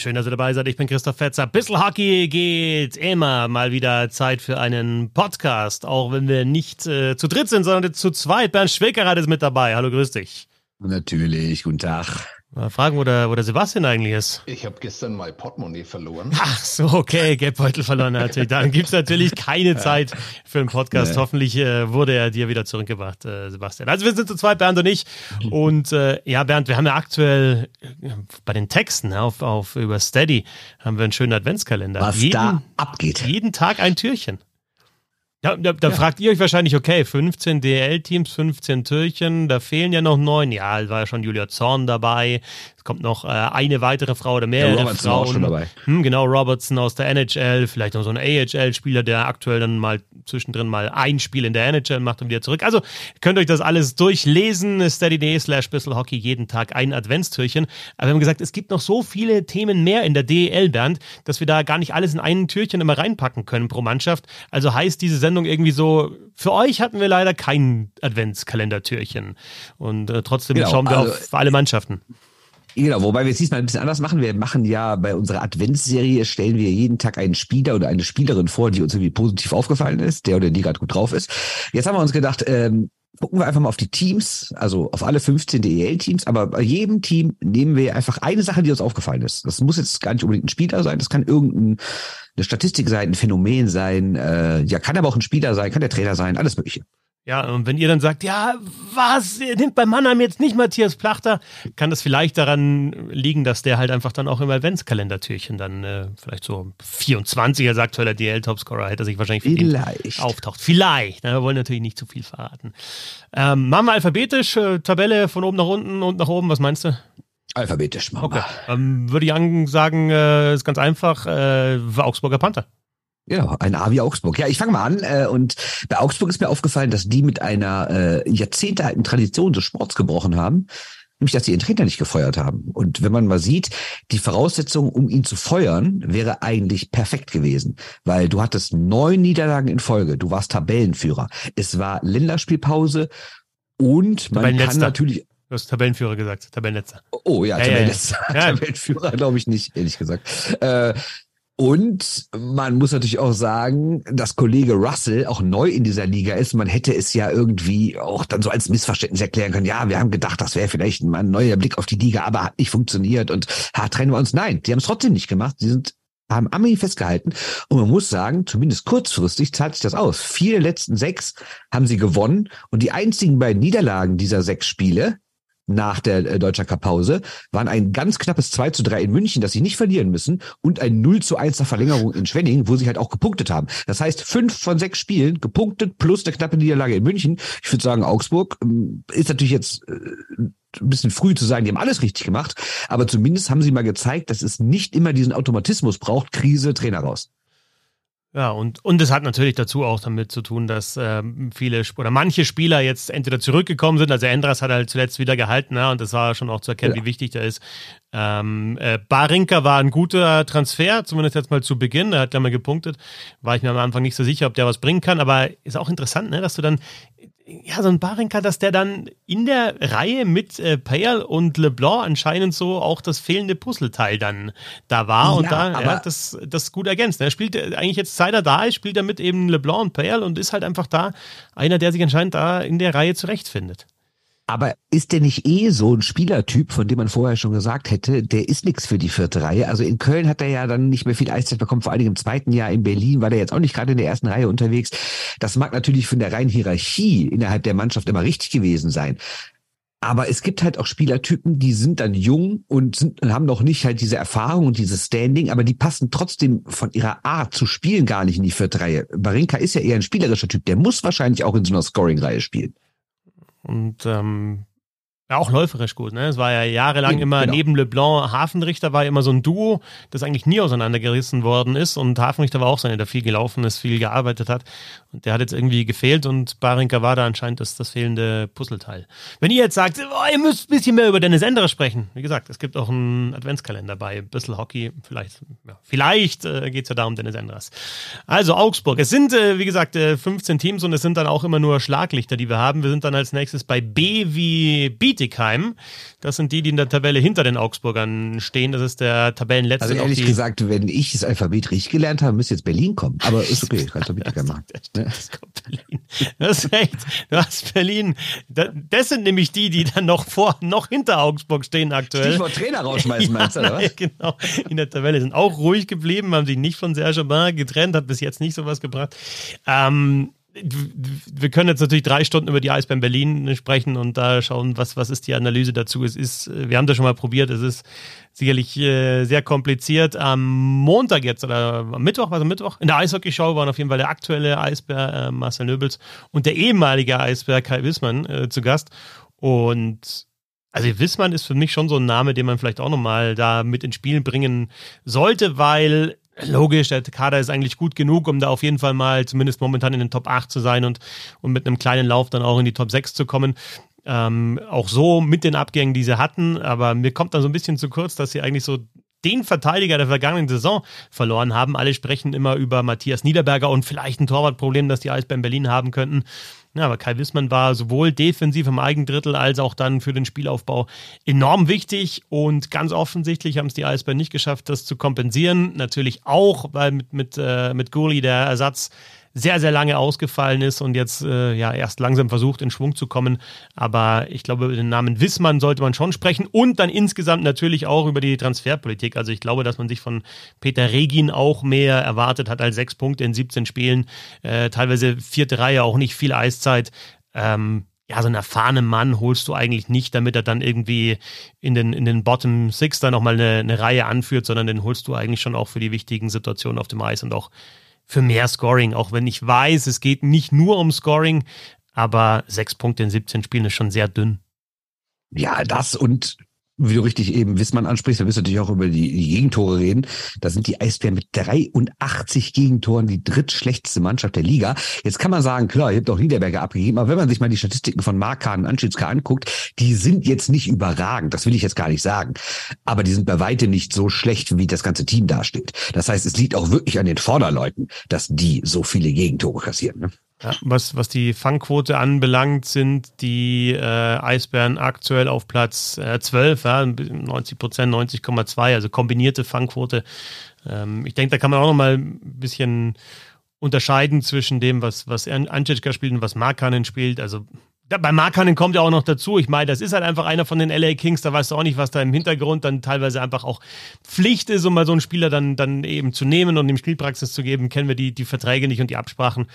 Schön, dass ihr dabei seid. Ich bin Christoph Fetzer. Bissl Hockey geht immer mal wieder Zeit für einen Podcast. Auch wenn wir nicht äh, zu dritt sind, sondern zu zweit. Bernd Schwickerrad ist mit dabei. Hallo, grüß dich. Natürlich, guten Tag. Mal fragen, wo der, wo der Sebastian eigentlich ist. Ich habe gestern mein Portemonnaie verloren. Ach so, okay, Geldbeutel verloren natürlich. Dann gibt's natürlich keine Zeit für einen Podcast. Nee. Hoffentlich äh, wurde er dir wieder zurückgebracht, äh, Sebastian. Also wir sind zu zweit, Bernd und ich. Und äh, ja, Bernd, wir haben ja aktuell äh, bei den Texten auf, auf über Steady haben wir einen schönen Adventskalender. Was jeden, da abgeht. Jeden Tag ein Türchen. Ja, da, da ja. fragt ihr euch wahrscheinlich, okay, 15 DL-Teams, 15 Türchen, da fehlen ja noch neun. Ja, war ja schon Julia Zorn dabei. Es kommt noch äh, eine weitere Frau oder mehrere ja, Robertson Frauen. Auch schon dabei. Hm, genau, Robertson aus der NHL, vielleicht noch so ein AHL-Spieler, der aktuell dann mal zwischendrin mal ein Spiel in der NHL macht und wieder zurück. Also könnt ihr euch das alles durchlesen. Steady.de slash Hockey, jeden Tag ein Adventstürchen. Aber wir haben gesagt, es gibt noch so viele Themen mehr in der DEL-Band, dass wir da gar nicht alles in ein Türchen immer reinpacken können pro Mannschaft. Also heißt diese Sendung irgendwie so, für euch hatten wir leider kein Adventskalender-Türchen. Und äh, trotzdem genau, schauen wir also, auf alle Mannschaften. Genau, wobei wir es diesmal ein bisschen anders machen. Wir machen ja bei unserer Adventsserie, stellen wir jeden Tag einen Spieler oder eine Spielerin vor, die uns irgendwie positiv aufgefallen ist, der oder die gerade gut drauf ist. Jetzt haben wir uns gedacht, ähm, gucken wir einfach mal auf die Teams, also auf alle 15 DEL-Teams, aber bei jedem Team nehmen wir einfach eine Sache, die uns aufgefallen ist. Das muss jetzt gar nicht unbedingt ein Spieler sein, das kann irgendeine Statistik sein, ein Phänomen sein, äh, ja, kann aber auch ein Spieler sein, kann der Trainer sein, alles Mögliche. Ja, und wenn ihr dann sagt, ja, was, ihr nimmt bei Mannheim jetzt nicht Matthias Plachter, kann das vielleicht daran liegen, dass der halt einfach dann auch im Adventskalendertürchen dann äh, vielleicht so 24er sagt, weil er DL-Topscorer hätte sich wahrscheinlich vielleicht auftaucht. Vielleicht. Na, wir wollen natürlich nicht zu viel verraten. Ähm, machen wir alphabetisch, äh, Tabelle von oben nach unten und nach oben, was meinst du? Alphabetisch, Mama. Okay. Ähm, würde ich sagen, äh, ist ganz einfach, äh, Augsburger Panther. Genau, ein A wie Augsburg. Ja, ich fange mal an. Äh, und bei Augsburg ist mir aufgefallen, dass die mit einer äh, jahrzehntealten Tradition des Sports gebrochen haben, nämlich dass sie ihren Trainer nicht gefeuert haben. Und wenn man mal sieht, die Voraussetzung, um ihn zu feuern, wäre eigentlich perfekt gewesen, weil du hattest neun Niederlagen in Folge, du warst Tabellenführer, es war Länderspielpause und man kann natürlich Du hast Tabellenführer gesagt, Tabellenletzter. Oh ja, ja Tabellenletzter. Ja. Tabellenführer glaube ich nicht, ehrlich gesagt. Äh, und man muss natürlich auch sagen, dass Kollege Russell auch neu in dieser Liga ist. Man hätte es ja irgendwie auch dann so als Missverständnis erklären können. Ja, wir haben gedacht, das wäre vielleicht mal ein neuer Blick auf die Liga, aber hat nicht funktioniert und ha, trennen wir uns. Nein, die haben es trotzdem nicht gemacht. Sie sind haben Ami festgehalten. Und man muss sagen, zumindest kurzfristig zahlt sich das aus. Vier der letzten sechs haben sie gewonnen. Und die einzigen beiden Niederlagen dieser sechs Spiele, nach der äh, Deutscher Cup-Pause, waren ein ganz knappes 2 zu 3 in München, das sie nicht verlieren müssen, und ein 0 zu 1 nach Verlängerung in Schwenning, wo sie halt auch gepunktet haben. Das heißt, fünf von sechs Spielen gepunktet plus eine knappe Niederlage in München. Ich würde sagen, Augsburg ähm, ist natürlich jetzt äh, ein bisschen früh zu sagen, die haben alles richtig gemacht, aber zumindest haben sie mal gezeigt, dass es nicht immer diesen Automatismus braucht, Krise, Trainer raus. Ja, und, und es hat natürlich dazu auch damit zu tun, dass ähm, viele oder manche Spieler jetzt entweder zurückgekommen sind, also Endras hat halt zuletzt wieder gehalten, ja, und das war schon auch zu erkennen, ja. wie wichtig der ist. Ähm, äh, Barinka war ein guter Transfer, zumindest jetzt mal zu Beginn, er hat ja mal gepunktet, war ich mir am Anfang nicht so sicher, ob der was bringen kann, aber ist auch interessant, ne, dass du dann ja, so ein Barinka, dass der dann in der Reihe mit äh, Payal und LeBlanc anscheinend so auch das fehlende Puzzleteil dann da war ja, und da ja, das, das gut ergänzt. Er spielt äh, eigentlich jetzt, seit er da ist, spielt er mit eben LeBlanc und Payal und ist halt einfach da einer, der sich anscheinend da in der Reihe zurechtfindet. Aber ist der nicht eh so ein Spielertyp, von dem man vorher schon gesagt hätte, der ist nichts für die vierte Reihe? Also in Köln hat er ja dann nicht mehr viel Eiszeit bekommen, vor allen Dingen im zweiten Jahr in Berlin war der jetzt auch nicht gerade in der ersten Reihe unterwegs. Das mag natürlich von der reinen Hierarchie innerhalb der Mannschaft immer richtig gewesen sein. Aber es gibt halt auch Spielertypen, die sind dann jung und, sind, und haben noch nicht halt diese Erfahrung und dieses Standing, aber die passen trotzdem von ihrer Art zu spielen gar nicht in die vierte Reihe. Barinka ist ja eher ein spielerischer Typ, der muss wahrscheinlich auch in so einer Scoring-Reihe spielen. Und ähm, ja, auch läuferisch gut, ne? Es war ja jahrelang ja, immer genau. neben Leblanc, Hafenrichter war immer so ein Duo, das eigentlich nie auseinandergerissen worden ist. Und Hafenrichter war auch so einer, der viel gelaufen ist, viel gearbeitet hat. Und der hat jetzt irgendwie gefehlt und Barinka war da anscheinend das, das fehlende Puzzleteil. Wenn ihr jetzt sagt, oh, ihr müsst ein bisschen mehr über Dennis Enderer sprechen, wie gesagt, es gibt auch einen Adventskalender bei Bissel Hockey. Vielleicht, ja, vielleicht äh, geht es ja da um Dennis Enders. Also Augsburg. Es sind, äh, wie gesagt, äh, 15 Teams und es sind dann auch immer nur Schlaglichter, die wir haben. Wir sind dann als nächstes bei B wie Beat Bietigheim. Das sind die, die in der Tabelle hinter den Augsburgern stehen. Das ist der Tabellenletzte. Also ehrlich gesagt, wenn ich das Alphabet richtig gelernt habe, müsste jetzt Berlin kommen. Aber ist okay, ich kann es Bietigheim machen. Das kommt Berlin. Das ist echt. Du hast Berlin. Das sind nämlich die, die dann noch vor, noch hinter Augsburg stehen aktuell. Stichwort Trainer rausschmeißen, meinst du, oder was? Genau. In der Tabelle sind auch ruhig geblieben, haben sich nicht von Serge Aubin getrennt, hat bis jetzt nicht sowas gebracht. Ähm, wir können jetzt natürlich drei Stunden über die Eisbären Berlin sprechen und da schauen, was, was ist die Analyse dazu. Es ist, wir haben das schon mal probiert, es ist sicherlich äh, sehr kompliziert. Am Montag jetzt oder am Mittwoch, was am Mittwoch? In der Eishockey-Show waren auf jeden Fall der aktuelle Eisbär äh, Marcel Nöbels und der ehemalige Eisbär Kai Wissmann äh, zu Gast. Und also Wissmann ist für mich schon so ein Name, den man vielleicht auch nochmal da mit ins Spiel bringen sollte, weil logisch, der Kader ist eigentlich gut genug, um da auf jeden Fall mal zumindest momentan in den Top 8 zu sein und, und mit einem kleinen Lauf dann auch in die Top 6 zu kommen. Ähm, auch so mit den Abgängen, die sie hatten, aber mir kommt dann so ein bisschen zu kurz, dass sie eigentlich so den Verteidiger der vergangenen Saison verloren haben. Alle sprechen immer über Matthias Niederberger und vielleicht ein Torwartproblem, das die Eisbären Berlin haben könnten. Ja, aber Kai Wissmann war sowohl defensiv im Eigendrittel als auch dann für den Spielaufbau enorm wichtig und ganz offensichtlich haben es die Eisbären nicht geschafft, das zu kompensieren. Natürlich auch, weil mit, mit, äh, mit Gurli der Ersatz sehr, sehr lange ausgefallen ist und jetzt äh, ja erst langsam versucht, in Schwung zu kommen. Aber ich glaube, über den Namen Wissmann sollte man schon sprechen und dann insgesamt natürlich auch über die Transferpolitik. Also ich glaube, dass man sich von Peter Regin auch mehr erwartet hat als sechs Punkte in 17 Spielen, äh, teilweise vierte Reihe, auch nicht viel Eiszeit. Ähm, ja, so einen erfahrenen Mann holst du eigentlich nicht, damit er dann irgendwie in den, in den Bottom Six da nochmal eine, eine Reihe anführt, sondern den holst du eigentlich schon auch für die wichtigen Situationen auf dem Eis und auch für mehr Scoring, auch wenn ich weiß, es geht nicht nur um Scoring, aber sechs Punkte in 17 Spielen ist schon sehr dünn. Ja, das und wie du richtig eben Wissmann ansprichst, da wirst du natürlich auch über die, die Gegentore reden. Da sind die Eisbären mit 83 Gegentoren die drittschlechteste Mannschaft der Liga. Jetzt kann man sagen, klar, ihr habt auch Niederberger abgegeben, aber wenn man sich mal die Statistiken von Markan und Anschützka anguckt, die sind jetzt nicht überragend, das will ich jetzt gar nicht sagen. Aber die sind bei weitem nicht so schlecht, wie das ganze Team dasteht. Das heißt, es liegt auch wirklich an den Vorderleuten, dass die so viele Gegentore kassieren. Ne? Ja, was, was die Fangquote anbelangt, sind die äh, Eisbären aktuell auf Platz äh, 12, ja, 90 Prozent, 90,2, also kombinierte Fangquote. Ähm, ich denke, da kann man auch noch mal ein bisschen unterscheiden zwischen dem, was, was Ančička spielt und was Markanen spielt. Also bei Markanen kommt ja auch noch dazu. Ich meine, das ist halt einfach einer von den LA Kings. Da weißt du auch nicht, was da im Hintergrund dann teilweise einfach auch Pflicht ist, um mal so einen Spieler dann, dann eben zu nehmen und ihm Spielpraxis zu geben. Kennen wir die, die Verträge nicht und die Absprachen.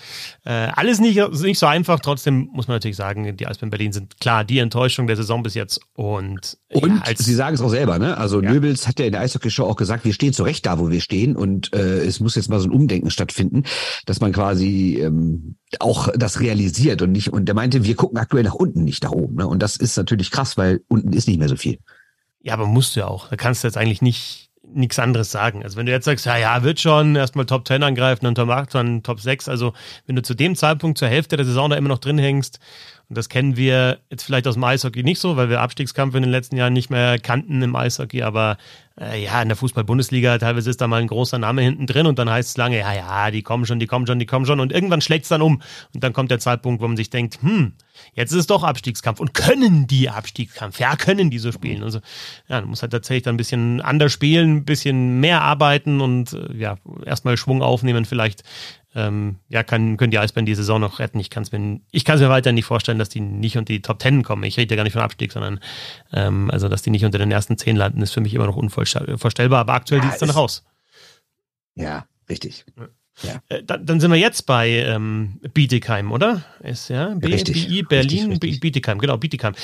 Äh, alles nicht, nicht so einfach. Trotzdem muss man natürlich sagen, die Eisbären Berlin sind klar die Enttäuschung der Saison bis jetzt. Und, und ja, Sie sagen es auch selber, ne? Also ja. Nöbels hat ja in der Eishockey-Show auch gesagt, wir stehen zu Recht da, wo wir stehen. Und äh, es muss jetzt mal so ein Umdenken stattfinden, dass man quasi ähm, auch das realisiert und nicht, und der meinte, wir gucken aktuell nach unten, nicht nach oben. Ne? Und das ist natürlich krass, weil unten ist nicht mehr so viel. Ja, aber musst du ja auch. Da kannst du jetzt eigentlich nicht nichts anderes sagen. Also wenn du jetzt sagst, ja, ja, wird schon erstmal Top 10 angreifen, dann Top 8, dann Top 6. Also wenn du zu dem Zeitpunkt zur Hälfte der Saison da immer noch drin hängst, und das kennen wir jetzt vielleicht aus dem Eishockey nicht so, weil wir Abstiegskampf in den letzten Jahren nicht mehr kannten im Eishockey, aber äh, ja, in der Fußball-Bundesliga teilweise ist da mal ein großer Name hinten drin und dann heißt es lange, ja, ja, die kommen schon, die kommen schon, die kommen schon und irgendwann schlägt es dann um und dann kommt der Zeitpunkt, wo man sich denkt, hm, jetzt ist es doch Abstiegskampf und können die Abstiegskampf, ja, können die so spielen. Also ja, man muss halt tatsächlich dann ein bisschen anders spielen, ein bisschen mehr arbeiten und äh, ja, erstmal Schwung aufnehmen, vielleicht ähm, ja, kann, können die Eisbären die Saison noch retten. Ich kann es mir, ich kann es mir weiter nicht vorstellen, dass die nicht unter die Top Ten kommen. Ich rede ja gar nicht von Abstieg, sondern ähm, also, dass die nicht unter den ersten zehn landen, ist für mich immer noch unvorstellbar. Aber aktuell ja, sieht es dann raus. Ja, richtig. Ja. Äh, dann, dann, sind wir jetzt bei ähm, Bietigheim, oder? Ist ja B richtig. BI Berlin, richtig, richtig. Bietigheim, genau, Bietigheim.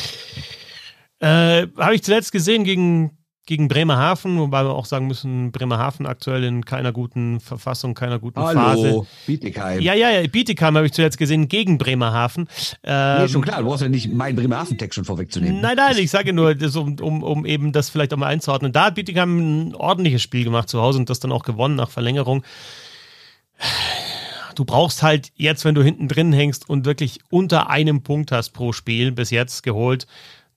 Äh, Habe ich zuletzt gesehen gegen gegen Bremerhaven, wobei wir auch sagen müssen, Bremerhaven aktuell in keiner guten Verfassung, keiner guten Hallo, Phase. Bietigheim. Ja, ja, ja, Bietigheim habe ich zuletzt gesehen gegen Bremerhaven. Ähm, nee, schon klar, du brauchst ja nicht meinen Bremerhaven-Text schon vorwegzunehmen. Nein, nein, ich sage nur, das, um, um, um eben das vielleicht auch mal einzuordnen. Da hat Bietigheim ein ordentliches Spiel gemacht zu Hause und das dann auch gewonnen nach Verlängerung. Du brauchst halt jetzt, wenn du hinten drin hängst und wirklich unter einem Punkt hast pro Spiel bis jetzt geholt,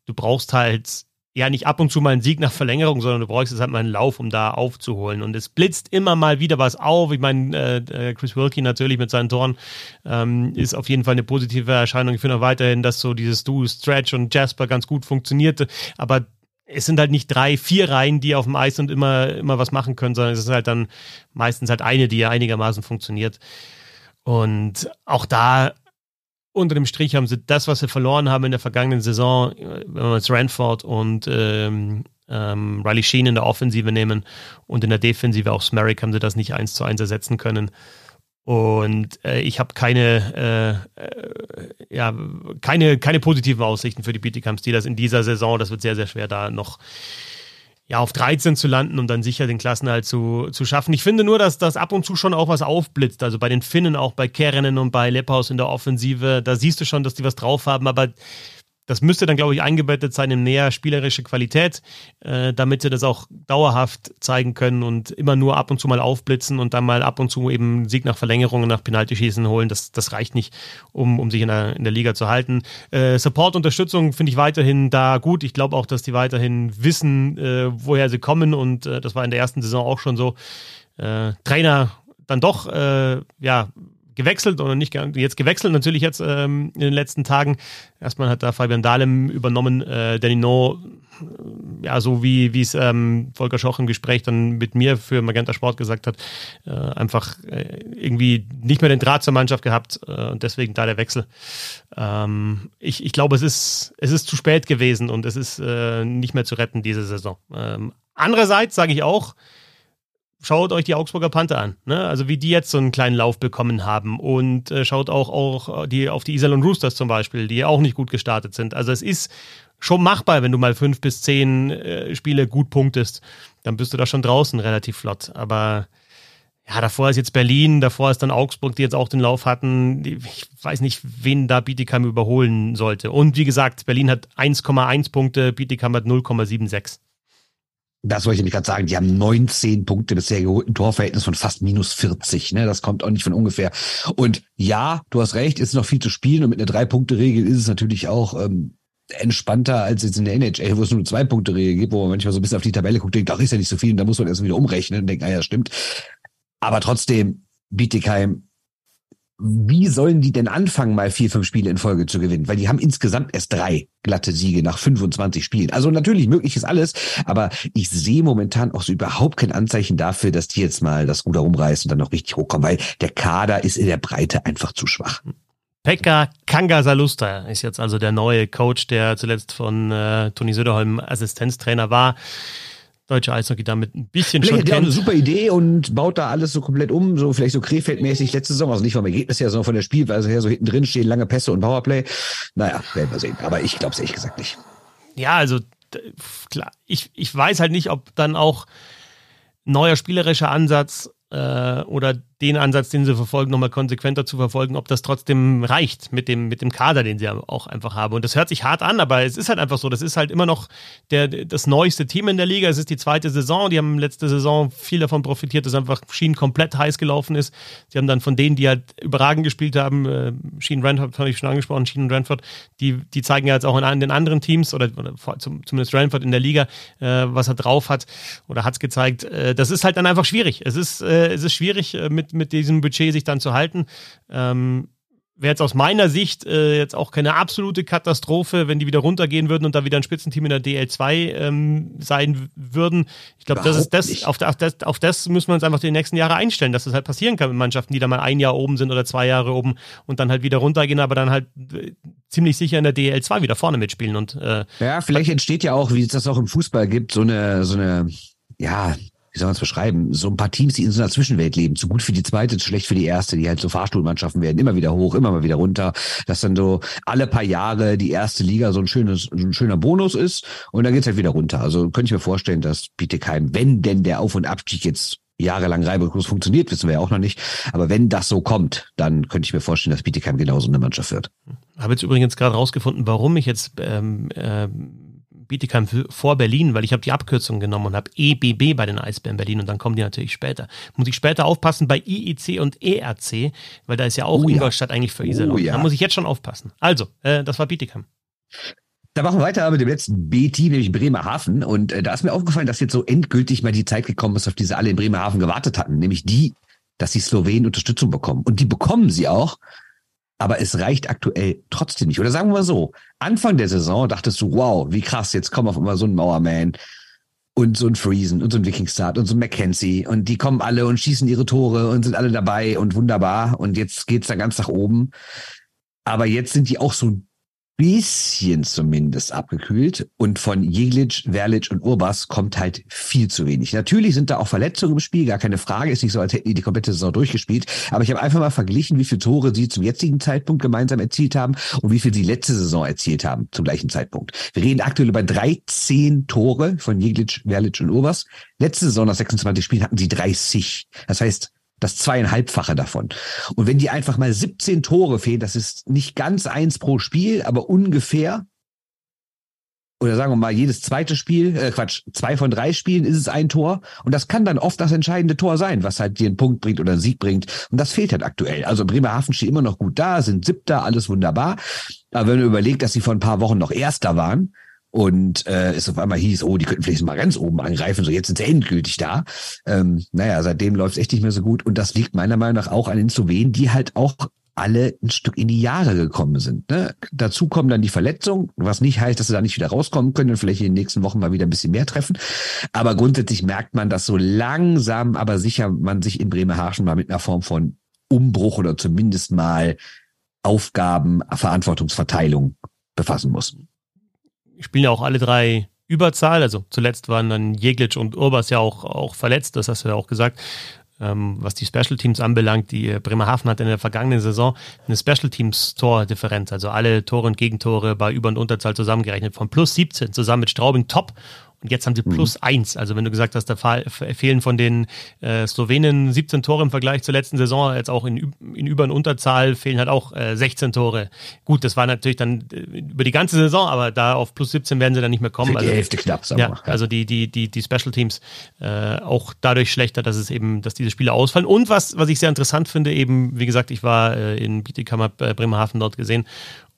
du brauchst halt ja nicht ab und zu mal einen Sieg nach Verlängerung, sondern du brauchst jetzt halt mal einen Lauf, um da aufzuholen. Und es blitzt immer mal wieder was auf. Ich meine, äh, äh Chris Wilkie natürlich mit seinen Toren ähm, ist auf jeden Fall eine positive Erscheinung. Ich finde auch weiterhin, dass so dieses Duo Stretch und Jasper ganz gut funktionierte. Aber es sind halt nicht drei, vier Reihen, die auf dem Eis und immer, immer was machen können, sondern es ist halt dann meistens halt eine, die ja einigermaßen funktioniert. Und auch da unter dem Strich haben sie das, was sie verloren haben in der vergangenen Saison, wenn wir jetzt Ranford und ähm, ähm, Riley Sheen in der Offensive nehmen und in der Defensive auch Smerrick haben sie das nicht eins zu eins ersetzen können. Und äh, ich habe keine, äh, äh, ja, keine, keine positiven Aussichten für die Bietigheim Steelers in dieser Saison. Das wird sehr, sehr schwer, da noch ja, auf 13 zu landen und dann sicher den Klassenhalt zu, zu schaffen. Ich finde nur, dass das ab und zu schon auch was aufblitzt. Also bei den Finnen, auch bei Kerenen und bei Leppaus in der Offensive, da siehst du schon, dass die was drauf haben, aber das müsste dann, glaube ich, eingebettet sein in mehr spielerische Qualität, äh, damit sie das auch dauerhaft zeigen können und immer nur ab und zu mal aufblitzen und dann mal ab und zu eben Sieg nach Verlängerung, nach Penaltyschießen holen. Das, das reicht nicht, um, um sich in der, in der Liga zu halten. Äh, Support, Unterstützung finde ich weiterhin da gut. Ich glaube auch, dass die weiterhin wissen, äh, woher sie kommen und äh, das war in der ersten Saison auch schon so. Äh, Trainer dann doch, äh, ja, gewechselt oder nicht jetzt gewechselt, natürlich jetzt ähm, in den letzten Tagen. Erstmal hat da Fabian Dahlem übernommen, äh, Danino, äh, ja, so wie wie es ähm, Volker Schoch im Gespräch dann mit mir für Magenta Sport gesagt hat, äh, einfach äh, irgendwie nicht mehr den Draht zur Mannschaft gehabt äh, und deswegen da der Wechsel. Ähm, ich, ich glaube, es ist, es ist zu spät gewesen und es ist äh, nicht mehr zu retten diese Saison. Ähm, andererseits sage ich auch, schaut euch die Augsburger Panther an. Ne? Also wie die jetzt so einen kleinen Lauf bekommen haben. Und äh, schaut auch, auch die, auf die Iserlohn Roosters zum Beispiel, die auch nicht gut gestartet sind. Also es ist schon machbar, wenn du mal fünf bis zehn äh, Spiele gut punktest. Dann bist du da schon draußen relativ flott. Aber ja, davor ist jetzt Berlin, davor ist dann Augsburg, die jetzt auch den Lauf hatten. Ich weiß nicht, wen da Bietigheim überholen sollte. Und wie gesagt, Berlin hat 1,1 Punkte, Bietigheim hat 0,76 das wollte ich nämlich gerade sagen, die haben 19 Punkte bisher geholt, ein Torverhältnis von fast minus 40. Ne? Das kommt auch nicht von ungefähr. Und ja, du hast recht, ist noch viel zu spielen und mit einer Drei-Punkte-Regel ist es natürlich auch ähm, entspannter als jetzt in der NHL, wo es nur eine Zwei-Punkte-Regel gibt, wo man manchmal so ein bisschen auf die Tabelle guckt, denkt, ach, ist ja nicht so viel und da muss man erst wieder umrechnen und denkt, ah ja, stimmt. Aber trotzdem, Bietigheim wie sollen die denn anfangen, mal vier, fünf Spiele in Folge zu gewinnen? Weil die haben insgesamt erst drei glatte Siege nach 25 Spielen. Also natürlich möglich ist alles, aber ich sehe momentan auch so überhaupt kein Anzeichen dafür, dass die jetzt mal das Ruder umreißen und dann noch richtig hochkommen, weil der Kader ist in der Breite einfach zu schwach. Pekka Kangasalusta ist jetzt also der neue Coach, der zuletzt von äh, Toni Söderholm Assistenztrainer war deutsche Eishockey damit ein bisschen vielleicht schon kennt. eine super Idee und baut da alles so komplett um, so vielleicht so Krefeld-mäßig letzte Saison, also nicht vom Ergebnis her, sondern von der Spielweise her, so hinten drin stehen lange Pässe und Powerplay. Naja, werden wir sehen. Aber ich glaube es ehrlich gesagt nicht. Ja, also klar, ich, ich weiß halt nicht, ob dann auch neuer spielerischer Ansatz äh, oder den Ansatz, den sie verfolgen, nochmal konsequenter zu verfolgen, ob das trotzdem reicht mit dem, mit dem Kader, den sie auch einfach haben. Und das hört sich hart an, aber es ist halt einfach so. Das ist halt immer noch der, das neueste Team in der Liga. Es ist die zweite Saison. Die haben letzte Saison viel davon profitiert, dass einfach Schienen komplett heiß gelaufen ist. Sie haben dann von denen, die halt überragend gespielt haben, äh, Schienen Ranford, habe ich schon angesprochen, Schienen Ranford, die, die zeigen ja jetzt auch in den anderen Teams oder, oder zumindest Ranford in der Liga, äh, was er drauf hat oder hat es gezeigt. Äh, das ist halt dann einfach schwierig. Es ist, äh, es ist schwierig, mit mit, diesem Budget sich dann zu halten. Ähm, Wäre jetzt aus meiner Sicht äh, jetzt auch keine absolute Katastrophe, wenn die wieder runtergehen würden und da wieder ein Spitzenteam in der DL2 ähm, sein würden. Ich glaube, das ist das auf, das, auf das müssen wir uns einfach die nächsten Jahre einstellen, dass das halt passieren kann mit Mannschaften, die da mal ein Jahr oben sind oder zwei Jahre oben und dann halt wieder runtergehen, aber dann halt äh, ziemlich sicher in der DL2 wieder vorne mitspielen. Und, äh, ja, vielleicht entsteht ja auch, wie es das auch im Fußball gibt, so eine, so eine ja, wie soll man es beschreiben, so ein paar Teams, die in so einer Zwischenwelt leben, zu gut für die zweite, zu schlecht für die erste, die halt so Fahrstuhlmannschaften werden, immer wieder hoch, immer mal wieder runter, dass dann so alle paar Jahre die erste Liga so ein schönes, so ein schöner Bonus ist und dann geht's halt wieder runter. Also könnte ich mir vorstellen, dass Bietigheim, wenn denn der Auf- und Abstieg jetzt jahrelang reibungslos funktioniert, wissen wir ja auch noch nicht. Aber wenn das so kommt, dann könnte ich mir vorstellen, dass Bietigheim genauso eine Mannschaft wird. Habe jetzt übrigens gerade rausgefunden, warum ich jetzt ähm, ähm Bietigheim vor Berlin, weil ich habe die Abkürzung genommen und habe EBB bei den Eisbären Berlin und dann kommen die natürlich später. Muss ich später aufpassen bei IEC und ERC, weil da ist ja auch oh, Ingolstadt ja. eigentlich für Iserlohn. Oh, ja. Da muss ich jetzt schon aufpassen. Also, äh, das war Bietigheim. Da machen wir weiter mit dem letzten B-Team, nämlich Bremerhaven. Und äh, da ist mir aufgefallen, dass jetzt so endgültig mal die Zeit gekommen ist, auf die sie alle in Bremerhaven gewartet hatten. Nämlich die, dass die Slowenen Unterstützung bekommen. Und die bekommen sie auch. Aber es reicht aktuell trotzdem nicht. Oder sagen wir mal so, Anfang der Saison dachtest du, wow, wie krass, jetzt kommen auf einmal so ein Mauerman und so ein Friesen und so ein Wikingstart und so ein Mackenzie und die kommen alle und schießen ihre Tore und sind alle dabei und wunderbar und jetzt geht's da ganz nach oben. Aber jetzt sind die auch so bisschen zumindest abgekühlt und von Jeglic, Verlic und Urbas kommt halt viel zu wenig. Natürlich sind da auch Verletzungen im Spiel, gar keine Frage, ist nicht so, als hätten die die komplette Saison durchgespielt, aber ich habe einfach mal verglichen, wie viele Tore sie zum jetzigen Zeitpunkt gemeinsam erzielt haben und wie viel sie letzte Saison erzielt haben zum gleichen Zeitpunkt. Wir reden aktuell über 13 Tore von Jeglic, Verlic und Urbas. Letzte Saison nach 26 Spielen hatten sie 30. Das heißt, das zweieinhalbfache davon. Und wenn die einfach mal 17 Tore fehlen, das ist nicht ganz eins pro Spiel, aber ungefähr, oder sagen wir mal, jedes zweite Spiel, äh Quatsch, zwei von drei Spielen ist es ein Tor. Und das kann dann oft das entscheidende Tor sein, was halt dir einen Punkt bringt oder einen Sieg bringt. Und das fehlt halt aktuell. Also Bremerhaven steht immer noch gut da, sind siebter, alles wunderbar. Aber wenn man überlegt, dass sie vor ein paar Wochen noch Erster waren, und äh, es auf einmal hieß, oh, die könnten vielleicht mal ganz oben angreifen, so jetzt sind sie endgültig da. Ähm, naja, seitdem läuft es echt nicht mehr so gut und das liegt meiner Meinung nach auch an den Slowenen, die halt auch alle ein Stück in die Jahre gekommen sind. Ne? Dazu kommen dann die Verletzungen, was nicht heißt, dass sie da nicht wieder rauskommen können und vielleicht in den nächsten Wochen mal wieder ein bisschen mehr treffen. Aber grundsätzlich merkt man, dass so langsam, aber sicher man sich in Bremerhaven mal mit einer Form von Umbruch oder zumindest mal Aufgaben, Verantwortungsverteilung befassen muss spielen ja auch alle drei Überzahl. Also zuletzt waren dann Jeglic und Urbas ja auch, auch verletzt, das hast du ja auch gesagt. Ähm, was die Special Teams anbelangt, die Bremerhaven hat in der vergangenen Saison eine Special Teams Tordifferenz, also alle Tore und Gegentore bei Über- und Unterzahl zusammengerechnet von plus 17 zusammen mit Straubing top und jetzt haben sie mhm. plus mhm. eins. Also wenn du gesagt hast, da fehlen von den äh, Slowenen 17 Tore im Vergleich zur letzten Saison, jetzt auch in, in Über- und Unterzahl fehlen halt auch äh, 16 Tore. Gut, das war natürlich dann äh, über die ganze Saison, aber da auf plus 17 werden sie dann nicht mehr kommen. Für die also, Hälfte knapp, sagen ja, mal. Also die, die, die, die Special Teams äh, auch dadurch schlechter, dass es eben, dass diese Spiele ausfallen. Und was, was ich sehr interessant finde, eben, wie gesagt, ich war äh, in Bietigheim, äh, Bremerhaven dort gesehen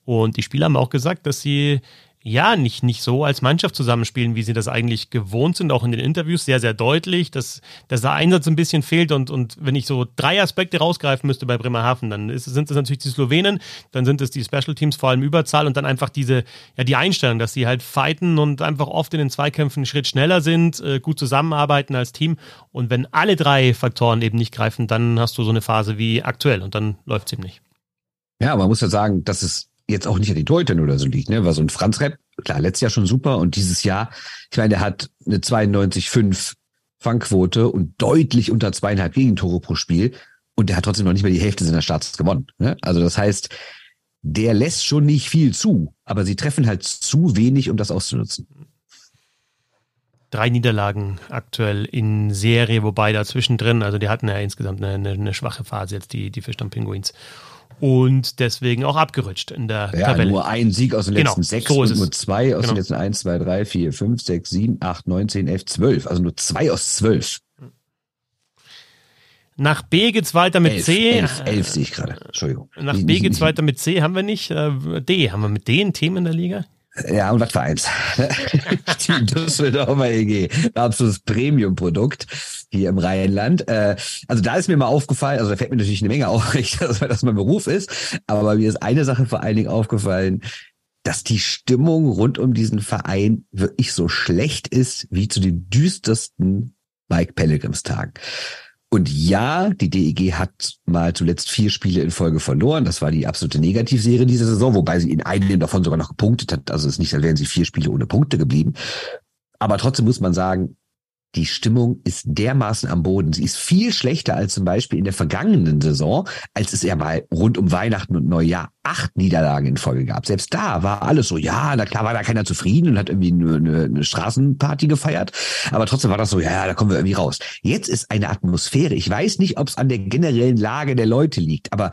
und die Spieler haben auch gesagt, dass sie ja, nicht, nicht so als Mannschaft zusammenspielen, wie sie das eigentlich gewohnt sind, auch in den Interviews sehr, sehr deutlich, dass, dass der Einsatz ein bisschen fehlt und, und wenn ich so drei Aspekte rausgreifen müsste bei Bremerhaven, dann ist, sind es natürlich die Slowenen, dann sind es die Special Teams, vor allem Überzahl und dann einfach diese, ja, die Einstellung, dass sie halt fighten und einfach oft in den Zweikämpfen einen Schritt schneller sind, äh, gut zusammenarbeiten als Team und wenn alle drei Faktoren eben nicht greifen, dann hast du so eine Phase wie aktuell und dann läuft es eben nicht. Ja, man muss ja sagen, dass es jetzt auch nicht an den Torhütern oder so liegt, ne? War so ein Franz Repp, klar, letztes Jahr schon super und dieses Jahr, ich meine, der hat eine 92,5 Fangquote und deutlich unter zweieinhalb Gegentore pro Spiel und der hat trotzdem noch nicht mal die Hälfte seiner Starts gewonnen. Ne? Also das heißt, der lässt schon nicht viel zu, aber sie treffen halt zu wenig, um das auszunutzen. Drei Niederlagen aktuell in Serie, wobei dazwischen drin, also die hatten ja insgesamt eine, eine, eine schwache Phase jetzt, die, die Fischdamm Pinguins und deswegen auch abgerutscht in der ja, Tabelle. Nur ein Sieg aus den genau, letzten sechs so nur zwei aus genau. den letzten eins, zwei, drei, vier, fünf, sechs, sieben, acht, neun, zehn, elf, zwölf. Also nur zwei aus zwölf. Nach B geht's weiter mit elf, C. Elf, elf sehe ich gerade. Entschuldigung. Nach B geht's weiter mit C. Haben wir nicht? Äh, D. Haben wir mit D ein Team in der Liga? Ja, und was für eins? Team Düsseldorfer EG. Absolutes Premium-Produkt hier im Rheinland. Äh, also da ist mir mal aufgefallen, also da fällt mir natürlich eine Menge auf, dass das mein Beruf ist, aber mir ist eine Sache vor allen Dingen aufgefallen, dass die Stimmung rund um diesen Verein wirklich so schlecht ist wie zu den düstersten Mike Pellegrims Tagen. Und ja, die DEG hat mal zuletzt vier Spiele in Folge verloren. Das war die absolute Negativserie dieser Saison, wobei sie in einem davon sogar noch gepunktet hat. Also es ist nicht, als wären sie vier Spiele ohne Punkte geblieben. Aber trotzdem muss man sagen, die Stimmung ist dermaßen am Boden. Sie ist viel schlechter als zum Beispiel in der vergangenen Saison, als es ja mal rund um Weihnachten und Neujahr acht Niederlagen in Folge gab. Selbst da war alles so, ja, na klar war da keiner zufrieden und hat irgendwie eine, eine, eine Straßenparty gefeiert. Aber trotzdem war das so, ja, da kommen wir irgendwie raus. Jetzt ist eine Atmosphäre. Ich weiß nicht, ob es an der generellen Lage der Leute liegt, aber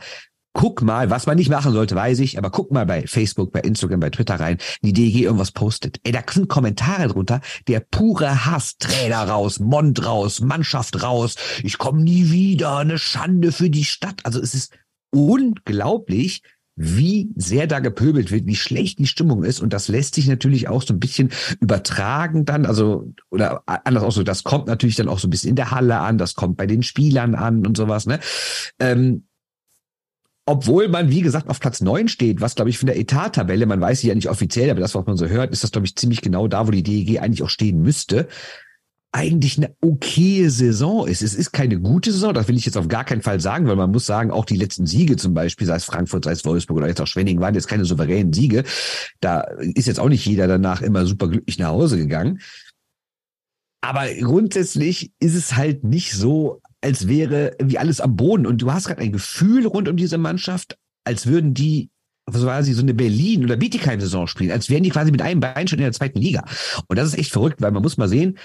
guck mal, was man nicht machen sollte, weiß ich, aber guck mal bei Facebook, bei Instagram, bei Twitter rein, die DG irgendwas postet. Ey, da sind Kommentare drunter, der pure Hass, Trainer raus, Mond raus, Mannschaft raus, ich komme nie wieder, eine Schande für die Stadt. Also es ist unglaublich, wie sehr da gepöbelt wird, wie schlecht die Stimmung ist. Und das lässt sich natürlich auch so ein bisschen übertragen dann, also, oder anders auch so, das kommt natürlich dann auch so ein bisschen in der Halle an, das kommt bei den Spielern an und sowas, ne? Ähm, obwohl man, wie gesagt, auf Platz neun steht, was, glaube ich, von der Etat-Tabelle, man weiß sie ja nicht offiziell, aber das, was man so hört, ist das, glaube ich, ziemlich genau da, wo die DEG eigentlich auch stehen müsste eigentlich eine okaye Saison ist. Es ist keine gute Saison, das will ich jetzt auf gar keinen Fall sagen, weil man muss sagen, auch die letzten Siege zum Beispiel, sei es Frankfurt, sei es Wolfsburg oder jetzt auch Schwenning, waren jetzt keine souveränen Siege. Da ist jetzt auch nicht jeder danach immer super glücklich nach Hause gegangen. Aber grundsätzlich ist es halt nicht so, als wäre wie alles am Boden. Und du hast gerade ein Gefühl rund um diese Mannschaft, als würden die quasi so eine Berlin- oder Bietigheim-Saison spielen, als wären die quasi mit einem Bein schon in der zweiten Liga. Und das ist echt verrückt, weil man muss mal sehen,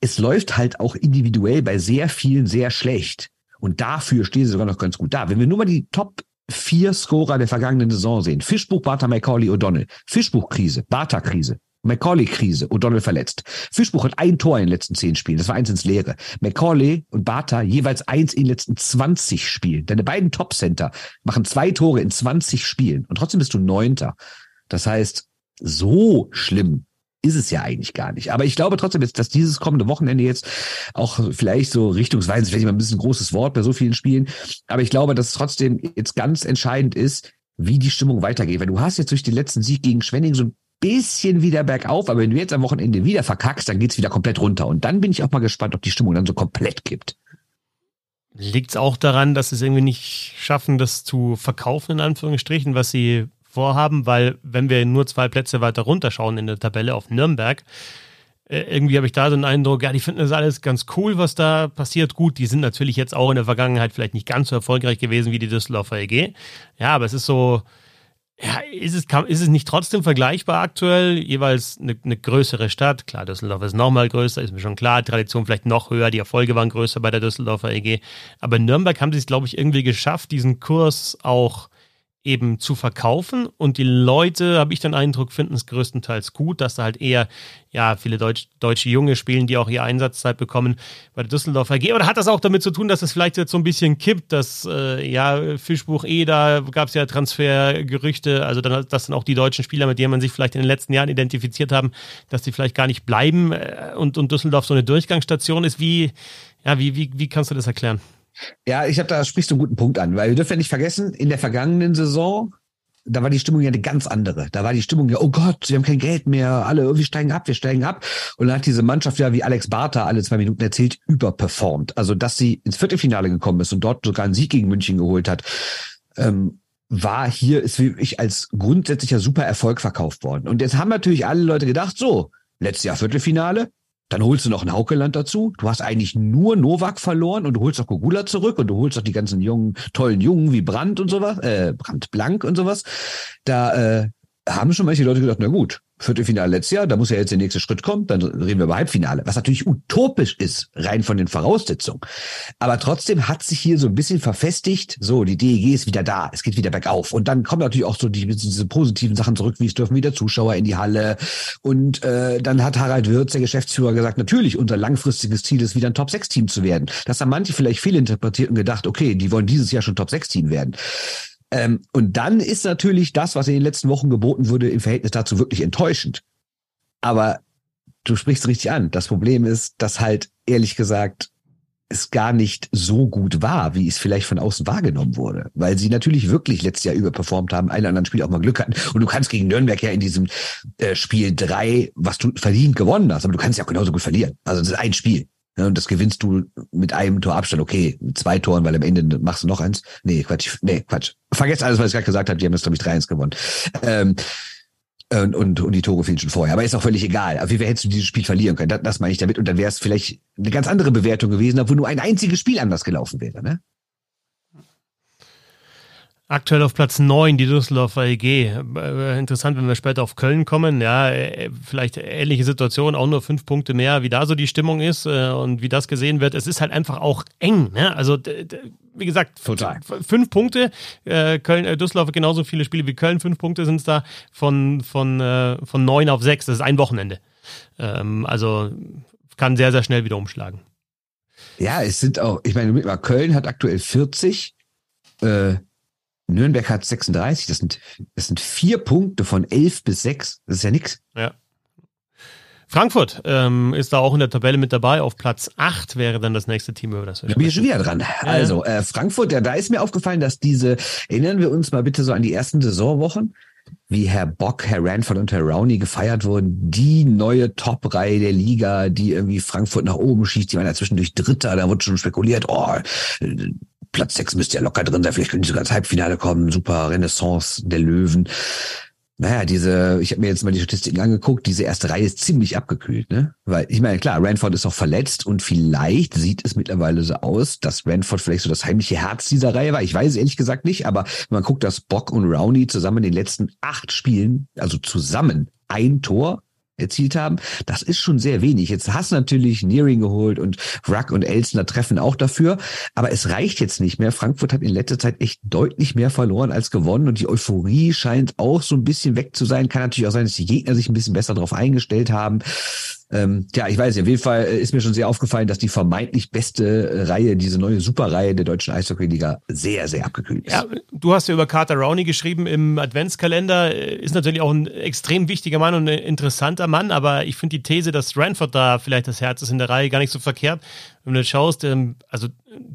es läuft halt auch individuell bei sehr vielen sehr schlecht. Und dafür stehen sie sogar noch ganz gut da. Wenn wir nur mal die Top vier Scorer der vergangenen Saison sehen. Fischbuch, Bartha, McCauley, O'Donnell. Fischbuch-Krise, Bartha-Krise. McCauley-Krise, O'Donnell verletzt. Fischbuch hat ein Tor in den letzten zehn Spielen, das war eins ins Leere. McCauley und Bartha jeweils eins in den letzten 20 Spielen. Deine beiden Top-Center machen zwei Tore in 20 Spielen und trotzdem bist du Neunter. Das heißt, so schlimm ist es ja eigentlich gar nicht. Aber ich glaube trotzdem jetzt, dass dieses kommende Wochenende jetzt auch vielleicht so richtungsweisend, vielleicht immer ein bisschen großes Wort bei so vielen Spielen, aber ich glaube, dass es trotzdem jetzt ganz entscheidend ist, wie die Stimmung weitergeht. Weil du hast jetzt durch den letzten Sieg gegen Schwenning so ein bisschen wieder bergauf, aber wenn du jetzt am Wochenende wieder verkackst, dann geht's wieder komplett runter. Und dann bin ich auch mal gespannt, ob die Stimmung dann so komplett kippt. Liegt es auch daran, dass sie es irgendwie nicht schaffen, das zu verkaufen, in Anführungsstrichen, was sie vorhaben, weil wenn wir nur zwei Plätze weiter runterschauen in der Tabelle auf Nürnberg, äh, irgendwie habe ich da so einen Eindruck, ja, die finden das alles ganz cool, was da passiert. Gut, die sind natürlich jetzt auch in der Vergangenheit vielleicht nicht ganz so erfolgreich gewesen wie die Düsseldorfer EG. Ja, aber es ist so, ja, ist es, ist es nicht trotzdem vergleichbar aktuell? Jeweils eine, eine größere Stadt. Klar, Düsseldorf ist nochmal größer, ist mir schon klar. Tradition vielleicht noch höher, die Erfolge waren größer bei der Düsseldorfer EG. Aber in Nürnberg haben sie es, glaube ich, irgendwie geschafft, diesen Kurs auch eben zu verkaufen und die Leute, habe ich den Eindruck, finden es größtenteils gut, dass da halt eher ja viele Deutsch, deutsche Junge spielen, die auch ihre Einsatzzeit bekommen bei der Düsseldorfer AG. Oder hat das auch damit zu tun, dass es vielleicht jetzt so ein bisschen kippt, dass äh, ja Fischbuch eh, da gab es ja Transfergerüchte, also dann, dass dann auch die deutschen Spieler, mit denen man sich vielleicht in den letzten Jahren identifiziert haben, dass die vielleicht gar nicht bleiben äh, und, und Düsseldorf so eine Durchgangsstation ist. Wie, ja, wie, wie, wie kannst du das erklären? Ja, ich habe da sprichst du einen guten Punkt an, weil wir dürfen ja nicht vergessen, in der vergangenen Saison, da war die Stimmung ja eine ganz andere. Da war die Stimmung ja, oh Gott, wir haben kein Geld mehr, alle irgendwie steigen ab, wir steigen ab. Und dann hat diese Mannschaft ja, wie Alex Bartha alle zwei Minuten erzählt, überperformt. Also, dass sie ins Viertelfinale gekommen ist und dort sogar einen Sieg gegen München geholt hat, ähm, war hier, ist wie ich als grundsätzlicher super Erfolg verkauft worden. Und jetzt haben natürlich alle Leute gedacht, so, letztes Jahr Viertelfinale, dann holst du noch ein Haukeland dazu. Du hast eigentlich nur Novak verloren und du holst auch Gugula zurück und du holst auch die ganzen jungen, tollen Jungen wie Brandt und sowas, äh, Brandt Blank und sowas. Da äh, haben schon manche Leute gedacht, na gut, Viertelfinale letztes Jahr, da muss ja jetzt der nächste Schritt kommen, dann reden wir über Halbfinale, was natürlich utopisch ist, rein von den Voraussetzungen. Aber trotzdem hat sich hier so ein bisschen verfestigt, so, die DEG ist wieder da, es geht wieder bergauf. Und dann kommen natürlich auch so die, diese positiven Sachen zurück, wie es dürfen wieder Zuschauer in die Halle. Und äh, dann hat Harald Wirz, der Geschäftsführer, gesagt, natürlich, unser langfristiges Ziel ist, wieder ein Top-6-Team zu werden. Das haben manche vielleicht fehlinterpretiert und gedacht, okay, die wollen dieses Jahr schon Top-6-Team werden. Ähm, und dann ist natürlich das, was in den letzten Wochen geboten wurde, im Verhältnis dazu wirklich enttäuschend. Aber du sprichst richtig an. Das Problem ist, dass halt ehrlich gesagt es gar nicht so gut war, wie es vielleicht von außen wahrgenommen wurde, weil sie natürlich wirklich letztes Jahr überperformt haben, einen anderen Spiel auch mal Glück hatten. Und du kannst gegen Nürnberg ja in diesem äh, Spiel drei, was du verdient gewonnen hast, aber du kannst ja auch genauso gut verlieren. Also das ist ein Spiel. Ja, und das gewinnst du mit einem Tor Abstand. Okay, mit zwei Toren, weil am Ende machst du noch eins. Nee, Quatsch. Nee, Quatsch. Vergesst alles, was ich gerade gesagt habe. Die haben jetzt, glaube ich, 3-1 gewonnen. Ähm, und, und, und die Tore fielen schon vorher. Aber ist auch völlig egal. Auf jeden Fall hättest du dieses Spiel verlieren können. Das, das meine ich damit. Und dann wäre es vielleicht eine ganz andere Bewertung gewesen, obwohl nur ein einziges Spiel anders gelaufen wäre. Ne? Aktuell auf Platz 9 die Düsseldorfer EG. Äh, interessant, wenn wir später auf Köln kommen. Ja, äh, vielleicht ähnliche Situation, auch nur fünf Punkte mehr, wie da so die Stimmung ist äh, und wie das gesehen wird. Es ist halt einfach auch eng. Ne? Also, wie gesagt, Total. fünf Punkte. Köln, Düsseldorf genauso viele Spiele wie Köln. Fünf Punkte sind es da von, von, von neun auf sechs. Das ist ein Wochenende. Ähm, also kann sehr, sehr schnell wieder umschlagen. Ja, es sind auch, ich meine, Köln hat aktuell 40. Äh, Nürnberg hat 36, das sind, das sind vier Punkte von 11 bis 6. Das ist ja nix. Ja. Frankfurt ähm, ist da auch in der Tabelle mit dabei. Auf Platz 8 wäre dann das nächste Team, über das wir Da bin ich schon wieder dran. Ja. Also, äh, Frankfurt, ja, da ist mir aufgefallen, dass diese, erinnern wir uns mal bitte so an die ersten Saisonwochen, wie Herr Bock, Herr Ranford und Herr Rowney gefeiert wurden. Die neue Top-Reihe der Liga, die irgendwie Frankfurt nach oben schießt. Die waren ja zwischendurch Dritter, da wurde schon spekuliert, oh, Platz 6 müsste ja locker drin sein, vielleicht können die sogar ins Halbfinale kommen. Super Renaissance der Löwen. Naja, diese, ich habe mir jetzt mal die Statistiken angeguckt, diese erste Reihe ist ziemlich abgekühlt, ne? Weil, ich meine, klar, Ranford ist auch verletzt und vielleicht sieht es mittlerweile so aus, dass Ranford vielleicht so das heimliche Herz dieser Reihe war. Ich weiß es ehrlich gesagt nicht, aber wenn man guckt, dass Bock und Rowney zusammen in den letzten acht Spielen, also zusammen ein Tor erzielt haben. Das ist schon sehr wenig. Jetzt hast du natürlich Nearing geholt und Ruck und Elsner treffen auch dafür. Aber es reicht jetzt nicht mehr. Frankfurt hat in letzter Zeit echt deutlich mehr verloren als gewonnen und die Euphorie scheint auch so ein bisschen weg zu sein. Kann natürlich auch sein, dass die Gegner sich ein bisschen besser darauf eingestellt haben. Ähm, ja, ich weiß, auf jeden Fall äh, ist mir schon sehr aufgefallen, dass die vermeintlich beste äh, Reihe, diese neue Superreihe der deutschen Eishockey-Liga, sehr, sehr abgekühlt ist. Ja, du hast ja über Carter Rowney geschrieben im Adventskalender. Äh, ist natürlich auch ein extrem wichtiger Mann und ein interessanter Mann, aber ich finde die These, dass Ranford da vielleicht das Herz ist in der Reihe, gar nicht so verkehrt. Wenn du schaust, ähm, also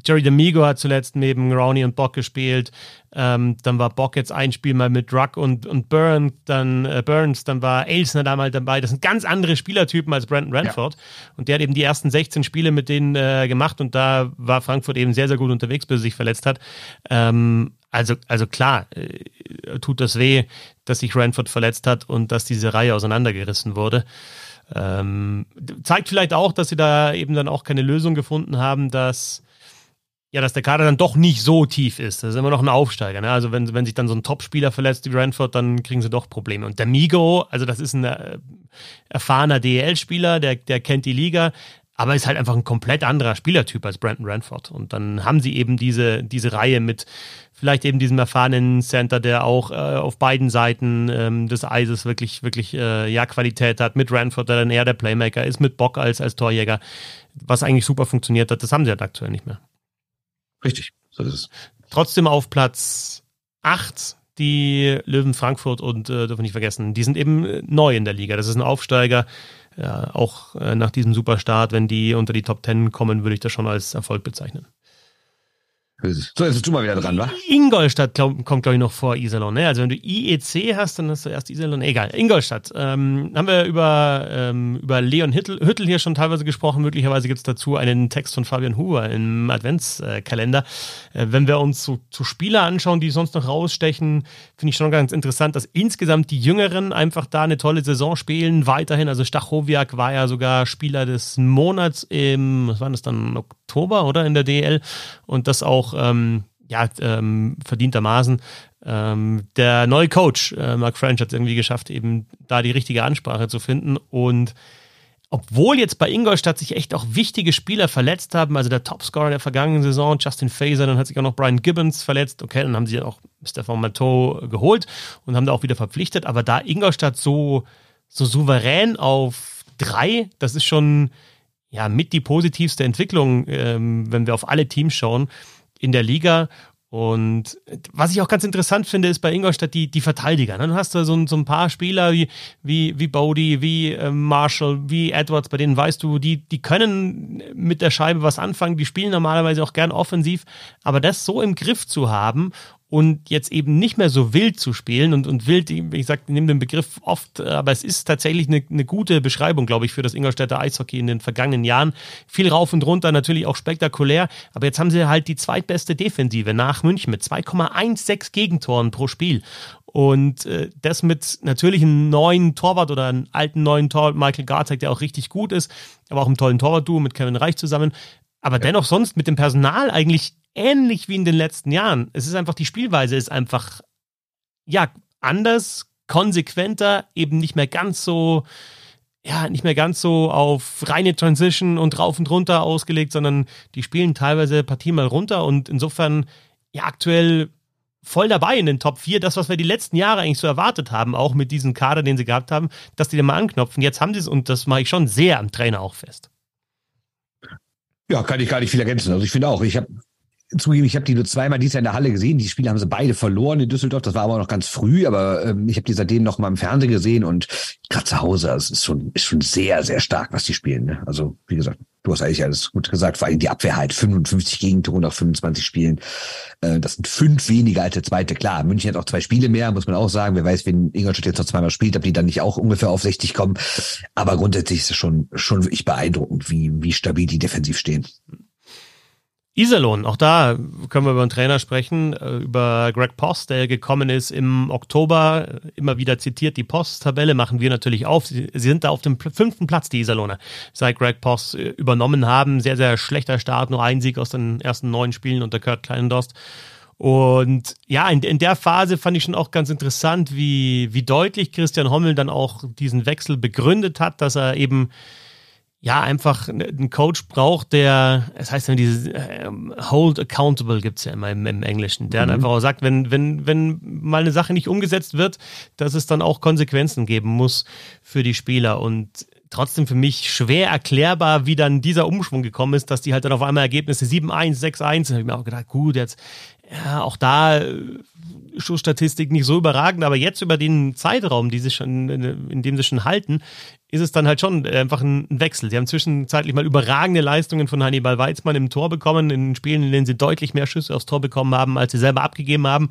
Jerry D'Amigo hat zuletzt neben Rowney und Bock gespielt. Ähm, dann war Bock jetzt ein Spiel mal mit Ruck und, und Burns, dann äh, Burns, dann war Elsner da mal dabei. Das sind ganz andere Spielertypen als Brandon Ranford. Ja. Und der hat eben die ersten 16 Spiele mit denen äh, gemacht und da war Frankfurt eben sehr, sehr gut unterwegs, bis er sich verletzt hat. Ähm, also, also klar, äh, tut das weh, dass sich Ranford verletzt hat und dass diese Reihe auseinandergerissen wurde. Ähm, zeigt vielleicht auch, dass sie da eben dann auch keine Lösung gefunden haben, dass ja, dass der Kader dann doch nicht so tief ist. Das ist immer noch ein Aufsteiger. Ne? Also wenn, wenn sich dann so ein Topspieler verletzt wie Ranford, dann kriegen sie doch Probleme. Und der Migo, also das ist ein äh, erfahrener DEL-Spieler, der, der kennt die Liga, aber ist halt einfach ein komplett anderer Spielertyp als Brandon Ranford. Und dann haben sie eben diese, diese Reihe mit vielleicht eben diesem erfahrenen Center, der auch äh, auf beiden Seiten ähm, des Eises wirklich, wirklich äh, ja, Qualität hat, mit Ranford, der dann eher der Playmaker ist, mit Bock als, als Torjäger, was eigentlich super funktioniert hat. Das haben sie halt aktuell nicht mehr. Richtig, so ist es. Trotzdem auf Platz 8 die Löwen Frankfurt und äh, dürfen nicht vergessen, die sind eben äh, neu in der Liga. Das ist ein Aufsteiger. Ja, auch äh, nach diesem Superstart, wenn die unter die Top 10 kommen, würde ich das schon als Erfolg bezeichnen. So, jetzt bist du mal wieder dran, wa? Ingolstadt glaub, kommt, glaube ich, noch vor Iserlohn. Ne? Also wenn du IEC hast, dann hast du erst Iserlohn. Egal, Ingolstadt. Ähm, haben wir über, ähm, über Leon Hüttel, Hüttel hier schon teilweise gesprochen. Möglicherweise gibt es dazu einen Text von Fabian Huber im Adventskalender. Äh, wenn wir uns so, so Spieler anschauen, die sonst noch rausstechen, finde ich schon ganz interessant, dass insgesamt die Jüngeren einfach da eine tolle Saison spielen. Weiterhin, also Stachowiak war ja sogar Spieler des Monats im, was war das dann, Oktober, oder? In der DL. Und das auch ähm, ja, ähm, verdientermaßen. Ähm, der neue Coach, äh, Mark French, hat es irgendwie geschafft, eben da die richtige Ansprache zu finden. Und obwohl jetzt bei Ingolstadt sich echt auch wichtige Spieler verletzt haben, also der Topscorer der vergangenen Saison, Justin Faser, dann hat sich auch noch Brian Gibbons verletzt. Okay, dann haben sie auch Stefan Mateau geholt und haben da auch wieder verpflichtet. Aber da Ingolstadt so, so souverän auf drei, das ist schon ja mit die positivste Entwicklung, ähm, wenn wir auf alle Teams schauen in der Liga. Und was ich auch ganz interessant finde, ist bei Ingolstadt die, die Verteidiger. Ne? Du hast da so, so ein paar Spieler wie, wie, wie Bodie, wie äh, Marshall, wie Edwards, bei denen weißt du, die, die können mit der Scheibe was anfangen, die spielen normalerweise auch gern offensiv, aber das so im Griff zu haben und jetzt eben nicht mehr so wild zu spielen und, und wild, wie ich sage, nehme den Begriff oft, aber es ist tatsächlich eine, eine gute Beschreibung, glaube ich, für das Ingolstädter Eishockey in den vergangenen Jahren. Viel rauf und runter, natürlich auch spektakulär, aber jetzt haben sie halt die zweitbeste Defensive nach München mit 2,16 Gegentoren pro Spiel. Und äh, das mit natürlich einem neuen Torwart oder einem alten neuen Torwart, Michael Garzek, der auch richtig gut ist, aber auch einem tollen Torwart-Duo mit Kevin Reich zusammen. Aber ja. dennoch sonst mit dem Personal eigentlich ähnlich wie in den letzten Jahren. Es ist einfach, die Spielweise ist einfach, ja, anders, konsequenter, eben nicht mehr ganz so, ja, nicht mehr ganz so auf reine Transition und rauf und runter ausgelegt, sondern die spielen teilweise Partien mal runter und insofern, ja, aktuell voll dabei in den Top 4. Das, was wir die letzten Jahre eigentlich so erwartet haben, auch mit diesem Kader, den sie gehabt haben, dass die da mal anknopfen. Jetzt haben sie es und das mache ich schon sehr am Trainer auch fest. Ja, kann ich gar nicht viel ergänzen. Also ich finde auch, ich habe zugeben, ich habe die nur zweimal dieses Jahr in der Halle gesehen. Die Spiele haben sie beide verloren in Düsseldorf. Das war aber noch ganz früh, aber ähm, ich habe die seitdem noch mal im Fernsehen gesehen und gerade zu Hause, das ist schon, ist schon sehr, sehr stark, was die spielen. Ne? Also, wie gesagt, du hast eigentlich alles gut gesagt, vor allem die Abwehr halt 55 Gegentore nach 25 Spielen. Äh, das sind fünf weniger als der zweite. Klar, München hat auch zwei Spiele mehr, muss man auch sagen. Wer weiß, wenn Ingolstadt jetzt noch zweimal spielt, ob die dann nicht auch ungefähr auf 60 kommen. Aber grundsätzlich ist es schon, schon wirklich beeindruckend, wie, wie stabil die defensiv stehen. Iserlohn, auch da können wir über einen Trainer sprechen, äh, über Greg Post, der gekommen ist im Oktober, immer wieder zitiert, die Post-Tabelle machen wir natürlich auf. Sie, sind da auf dem fünften Platz, die Iserlohner, seit Greg Post äh, übernommen haben. Sehr, sehr schlechter Start, nur ein Sieg aus den ersten neun Spielen unter Kurt Kleinendost. Und ja, in, in der Phase fand ich schon auch ganz interessant, wie, wie deutlich Christian Hommel dann auch diesen Wechsel begründet hat, dass er eben ja, einfach einen Coach braucht, der, es heißt ja dieses äh, Hold Accountable gibt's ja immer im, im Englischen, der mhm. einfach auch sagt, wenn, wenn, wenn mal eine Sache nicht umgesetzt wird, dass es dann auch Konsequenzen geben muss für die Spieler. Und trotzdem für mich schwer erklärbar, wie dann dieser Umschwung gekommen ist, dass die halt dann auf einmal Ergebnisse 7-1, 6-1, da habe ich mir auch gedacht, gut, jetzt, ja, auch da äh, Schussstatistik nicht so überragend, aber jetzt über den Zeitraum, die sich schon, in dem sie schon halten, ist es dann halt schon einfach ein Wechsel. Sie haben zwischenzeitlich mal überragende Leistungen von Hannibal Weizmann im Tor bekommen, in Spielen, in denen sie deutlich mehr Schüsse aufs Tor bekommen haben, als sie selber abgegeben haben.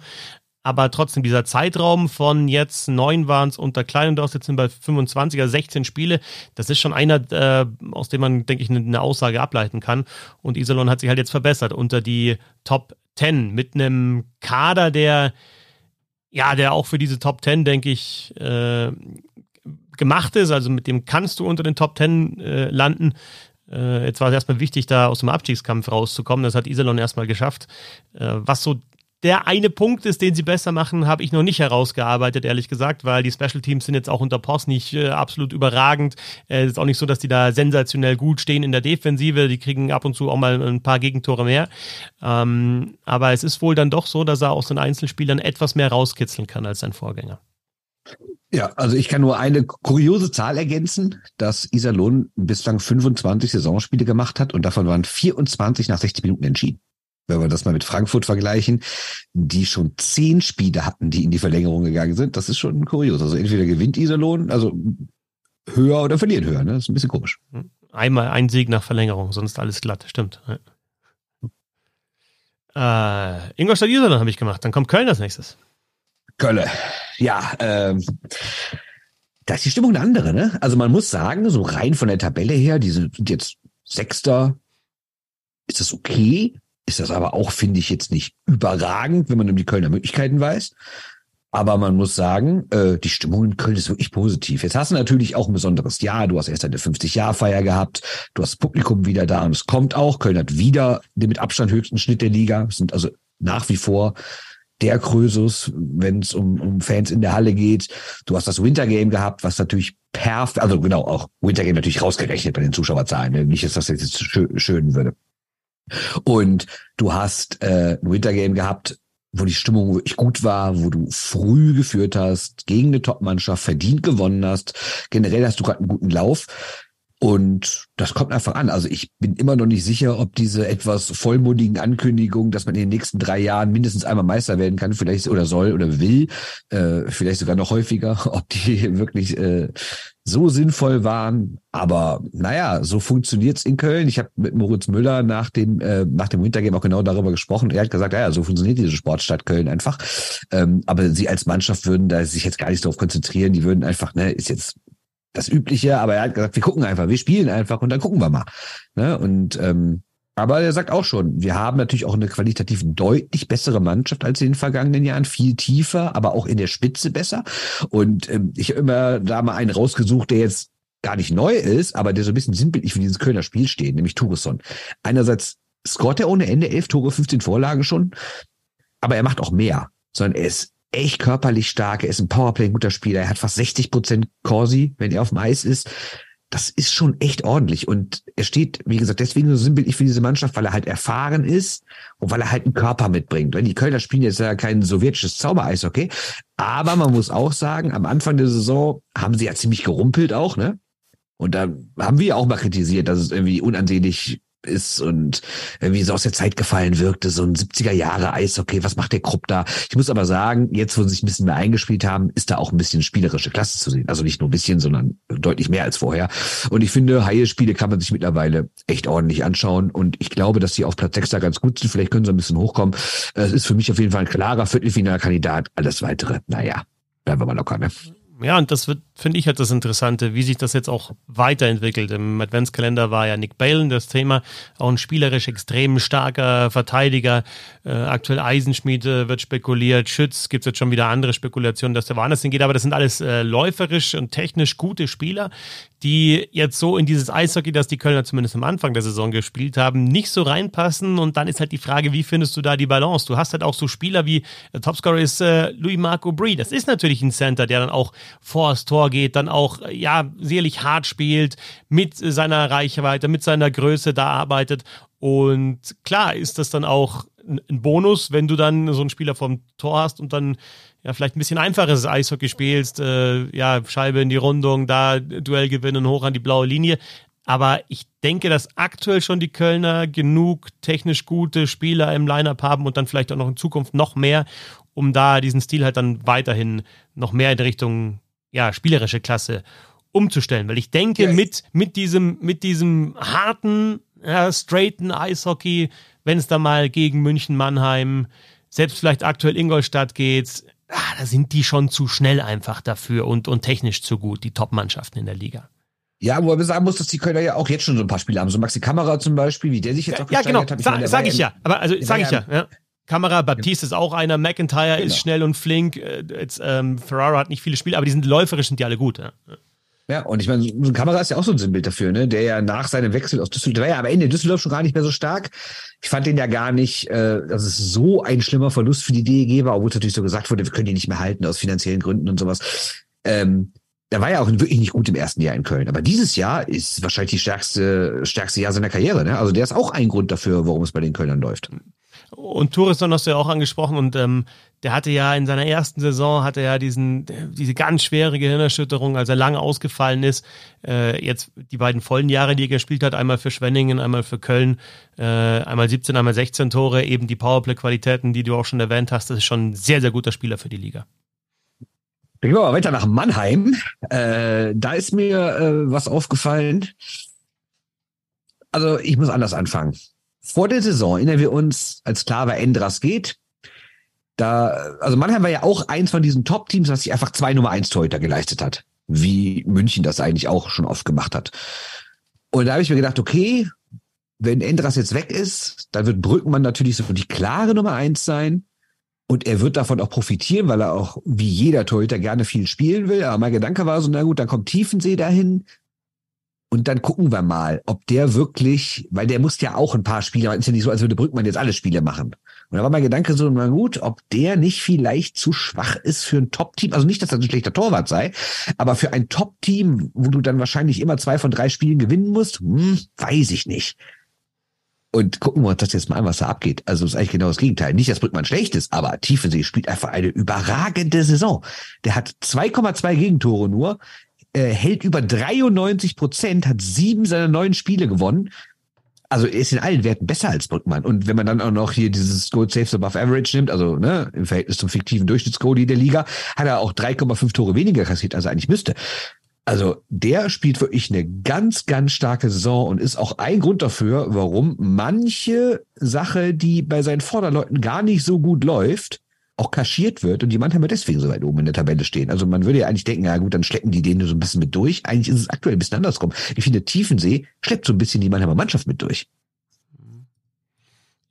Aber trotzdem, dieser Zeitraum von jetzt neun waren es unter Kleinendorf, jetzt sind bei 25er, 16 Spiele, das ist schon einer, äh, aus dem man, denke ich, eine, eine Aussage ableiten kann. Und Iserlohn hat sich halt jetzt verbessert unter die Top 10 mit einem Kader, der ja, der auch für diese Top 10, denke ich, äh, gemacht ist. Also mit dem kannst du unter den Top 10 äh, landen. Äh, jetzt war es erstmal wichtig, da aus dem Abstiegskampf rauszukommen. Das hat Iserlohn erstmal geschafft. Äh, was so der eine Punkt ist, den sie besser machen, habe ich noch nicht herausgearbeitet, ehrlich gesagt, weil die Special Teams sind jetzt auch unter Post nicht äh, absolut überragend. Es äh, ist auch nicht so, dass die da sensationell gut stehen in der Defensive. Die kriegen ab und zu auch mal ein paar Gegentore mehr. Ähm, aber es ist wohl dann doch so, dass er aus den Einzelspielern etwas mehr rauskitzeln kann als sein Vorgänger. Ja, also ich kann nur eine kuriose Zahl ergänzen, dass Iserlohn bislang 25 Saisonspiele gemacht hat und davon waren 24 nach 60 Minuten entschieden wenn wir das mal mit Frankfurt vergleichen, die schon zehn Spiele hatten, die in die Verlängerung gegangen sind. Das ist schon kurios. Also entweder gewinnt Iserlohn, also höher oder verliert höher. Ne? Das ist ein bisschen komisch. Einmal ein Sieg nach Verlängerung, sonst alles glatt. Stimmt. Ja. Äh, Ingolstadt Iserlohn habe ich gemacht. Dann kommt Köln als nächstes. Köln. Ja, ähm, da ist die Stimmung eine andere, ne? Also man muss sagen, so rein von der Tabelle her, die sind jetzt Sechster, ist das okay? Ist das aber auch, finde ich, jetzt nicht überragend, wenn man um die Kölner Möglichkeiten weiß. Aber man muss sagen, äh, die Stimmung in Köln ist wirklich positiv. Jetzt hast du natürlich auch ein besonderes Jahr. Du hast erst eine 50-Jahr-Feier gehabt. Du hast das Publikum wieder da und es kommt auch. Köln hat wieder den mit Abstand höchsten Schnitt der Liga. Es sind also nach wie vor der Krösus, wenn es um, um Fans in der Halle geht. Du hast das Wintergame gehabt, was natürlich perfekt, also genau, auch Wintergame natürlich rausgerechnet bei den Zuschauerzahlen. Ne? Nicht, dass das jetzt schön, schön würde. Und du hast äh, ein Wintergame gehabt, wo die Stimmung wirklich gut war, wo du früh geführt hast, gegen eine Top-Mannschaft verdient gewonnen hast. Generell hast du gerade einen guten Lauf. Und das kommt einfach an. Also ich bin immer noch nicht sicher, ob diese etwas vollmundigen Ankündigungen, dass man in den nächsten drei Jahren mindestens einmal Meister werden kann, vielleicht oder soll oder will, äh, vielleicht sogar noch häufiger, ob die wirklich äh, so sinnvoll waren. Aber naja, so funktioniert's in Köln. Ich habe mit Moritz Müller nach dem, äh, nach dem Wintergame auch genau darüber gesprochen. Er hat gesagt, ja, so funktioniert diese Sportstadt Köln einfach. Ähm, aber sie als Mannschaft würden da sich jetzt gar nicht darauf konzentrieren. Die würden einfach, ne, ist jetzt das Übliche, aber er hat gesagt, wir gucken einfach, wir spielen einfach und dann gucken wir mal. Ne? Und ähm, aber er sagt auch schon, wir haben natürlich auch eine qualitativ deutlich bessere Mannschaft als in den vergangenen Jahren, viel tiefer, aber auch in der Spitze besser. Und ähm, ich habe immer da mal einen rausgesucht, der jetzt gar nicht neu ist, aber der so ein bisschen sinnbildlich für dieses Kölner Spiel steht, nämlich Turesson. Einerseits scoret er ohne Ende elf Tore, 15 Vorlagen schon, aber er macht auch mehr, sondern er ist echt körperlich stark, er ist ein Powerplay, ein guter Spieler, er hat fast 60 Prozent Corsi, wenn er auf dem Eis ist das ist schon echt ordentlich. Und er steht, wie gesagt, deswegen so sinnbildlich für diese Mannschaft, weil er halt erfahren ist und weil er halt einen Körper mitbringt. Weil die Kölner spielen jetzt ja kein sowjetisches Zaubereis, okay? Aber man muss auch sagen, am Anfang der Saison haben sie ja ziemlich gerumpelt auch, ne? Und da haben wir auch mal kritisiert, dass es irgendwie unansehnlich ist und irgendwie so aus der Zeit gefallen wirkte, so ein 70er Jahre Eishockey, was macht der Krupp da? Ich muss aber sagen, jetzt, wo sie sich ein bisschen mehr eingespielt haben, ist da auch ein bisschen spielerische Klasse zu sehen. Also nicht nur ein bisschen, sondern deutlich mehr als vorher. Und ich finde, Haie-Spiele kann man sich mittlerweile echt ordentlich anschauen und ich glaube, dass sie auf Platz 6 da ganz gut sind. Vielleicht können sie ein bisschen hochkommen. Es ist für mich auf jeden Fall ein klarer Viertelfinalkandidat. Alles weitere, naja, bleiben wir mal locker, ne? Ja, und das wird, finde ich, halt das Interessante, wie sich das jetzt auch weiterentwickelt. Im Adventskalender war ja Nick Balen das Thema, auch ein spielerisch extrem starker Verteidiger. Äh, aktuell Eisenschmied äh, wird spekuliert, Schütz gibt es jetzt schon wieder andere Spekulationen, dass der woanders hingeht, aber das sind alles äh, läuferisch und technisch gute Spieler, die jetzt so in dieses Eishockey, das die Kölner zumindest am Anfang der Saison gespielt haben, nicht so reinpassen. Und dann ist halt die Frage, wie findest du da die Balance? Du hast halt auch so Spieler wie, der Topscorer ist äh, Louis Marco Brie. Das ist natürlich ein Center, der dann auch vor das Tor geht, dann auch, ja, sicherlich hart spielt, mit seiner Reichweite, mit seiner Größe da arbeitet. Und klar ist das dann auch ein Bonus, wenn du dann so einen Spieler vom Tor hast und dann ja vielleicht ein bisschen einfaches Eishockey spielst, äh, ja, Scheibe in die Rundung, da Duell gewinnen, hoch an die blaue Linie. Aber ich denke, dass aktuell schon die Kölner genug technisch gute Spieler im Lineup haben und dann vielleicht auch noch in Zukunft noch mehr, um da diesen Stil halt dann weiterhin noch mehr in Richtung ja, spielerische Klasse umzustellen. Weil ich denke, ja, mit, mit diesem, mit diesem harten, ja, straighten Eishockey, wenn es da mal gegen München, Mannheim, selbst vielleicht aktuell Ingolstadt geht, ah, da sind die schon zu schnell einfach dafür und, und technisch zu gut, die Top-Mannschaften in der Liga. Ja, wo man sagen muss, dass die Kölner ja auch jetzt schon so ein paar Spiele haben. So Maxi Kamera zum Beispiel, wie der sich jetzt auch Ja, genau, hat. Sa sag ich ja. Aber also sag ich ja. ja. Kamera, Baptiste ist auch einer, McIntyre genau. ist schnell und flink, äh, jetzt, ähm, Ferrara hat nicht viele Spiele, aber die sind läuferisch, sind die alle gut. Ja. Ja, und ich meine, so ein Kamera ist ja auch so ein Sinnbild dafür, ne? Der ja nach seinem Wechsel aus Düsseldorf, der war ja am Ende Düsseldorf schon gar nicht mehr so stark. Ich fand den ja gar nicht, äh, dass es so ein schlimmer Verlust für die DEG war, obwohl es natürlich so gesagt wurde, wir können die nicht mehr halten aus finanziellen Gründen und sowas. Ähm, der war ja auch wirklich nicht gut im ersten Jahr in Köln. Aber dieses Jahr ist wahrscheinlich die stärkste, stärkste Jahr seiner Karriere. Ne? Also der ist auch ein Grund dafür, warum es bei den Kölnern läuft. Und Touriston hast du ja auch angesprochen und ähm, der hatte ja in seiner ersten Saison hatte ja diesen diese ganz schwere Gehirnerschütterung, als er lange ausgefallen ist. Äh, jetzt die beiden vollen Jahre, die er gespielt hat, einmal für Schwenningen, einmal für Köln, äh, einmal 17, einmal 16 Tore, eben die Powerplay-Qualitäten, die du auch schon erwähnt hast, das ist schon ein sehr sehr guter Spieler für die Liga. Gehen wir mal weiter nach Mannheim. Äh, da ist mir äh, was aufgefallen. Also ich muss anders anfangen vor der Saison erinnern wir uns, als klar war, Endras geht. Da, also Mannheim war ja auch eins von diesen Top-Teams, was sich einfach zwei Nummer eins Torhüter geleistet hat. Wie München das eigentlich auch schon oft gemacht hat. Und da habe ich mir gedacht, okay, wenn Endras jetzt weg ist, dann wird Brückmann natürlich so die klare Nummer eins sein. Und er wird davon auch profitieren, weil er auch wie jeder Torhüter gerne viel spielen will. Aber mein Gedanke war so, na gut, dann kommt Tiefensee dahin. Und dann gucken wir mal, ob der wirklich, weil der muss ja auch ein paar Spiele, ist ja nicht so, als würde Brückmann jetzt alle Spiele machen. Und da war mein Gedanke so, na gut, ob der nicht vielleicht zu schwach ist für ein Top-Team. Also nicht, dass er ein schlechter Torwart sei, aber für ein Top-Team, wo du dann wahrscheinlich immer zwei von drei Spielen gewinnen musst, hm, weiß ich nicht. Und gucken wir uns das jetzt mal an, was da abgeht. Also ist eigentlich genau das Gegenteil. Nicht, dass Brückmann schlecht ist, aber Tiefensee spielt einfach eine überragende Saison. Der hat 2,2 Gegentore nur, äh, hält über 93 Prozent, hat sieben seiner neun Spiele gewonnen. Also ist in allen Werten besser als Brückmann. Und wenn man dann auch noch hier dieses Goal Saves Above Average nimmt, also ne, im Verhältnis zum fiktiven Durchschnittsgoalie der Liga, hat er auch 3,5 Tore weniger kassiert, als er eigentlich müsste. Also der spielt wirklich eine ganz, ganz starke Saison und ist auch ein Grund dafür, warum manche Sache, die bei seinen Vorderleuten gar nicht so gut läuft, auch kaschiert wird und die Mannheimer deswegen so weit oben in der Tabelle stehen. Also man würde ja eigentlich denken, ja gut, dann schleppen die denen so ein bisschen mit durch. Eigentlich ist es aktuell ein bisschen andersrum. Ich finde, Tiefensee schleppt so ein bisschen die Mannheimer Mannschaft mit durch.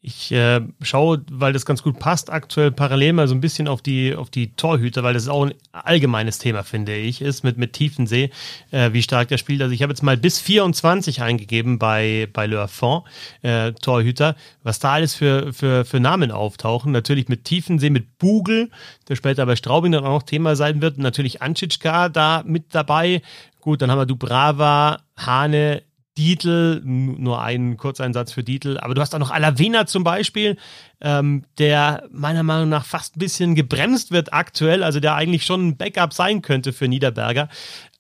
Ich äh, schaue, weil das ganz gut passt, aktuell parallel mal so ein bisschen auf die, auf die Torhüter, weil das ist auch ein allgemeines Thema, finde ich, ist mit, mit Tiefensee, äh, wie stark der spielt. Also ich habe jetzt mal bis 24 eingegeben bei, bei Le Fond, äh, Torhüter, was da alles für, für, für Namen auftauchen. Natürlich mit Tiefensee, mit Bugel, der später bei Straubing dann auch noch Thema sein wird. natürlich Anschitschka da mit dabei. Gut, dann haben wir Dubrava, Hane, Dietl, nur ein Kurzeinsatz für Dietl, aber du hast auch noch Alavena zum Beispiel, ähm, der meiner Meinung nach fast ein bisschen gebremst wird aktuell, also der eigentlich schon ein Backup sein könnte für Niederberger.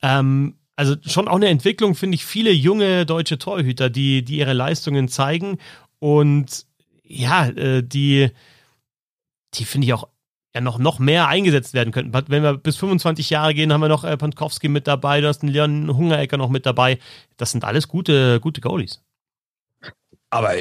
Ähm, also schon auch eine Entwicklung, finde ich, viele junge deutsche Torhüter, die, die ihre Leistungen zeigen und ja, äh, die, die finde ich auch ja noch, noch mehr eingesetzt werden könnten. Wenn wir bis 25 Jahre gehen, haben wir noch äh, Pankowski mit dabei, du hast einen Leon Hungerecker noch mit dabei. Das sind alles gute, gute Goalies. Aber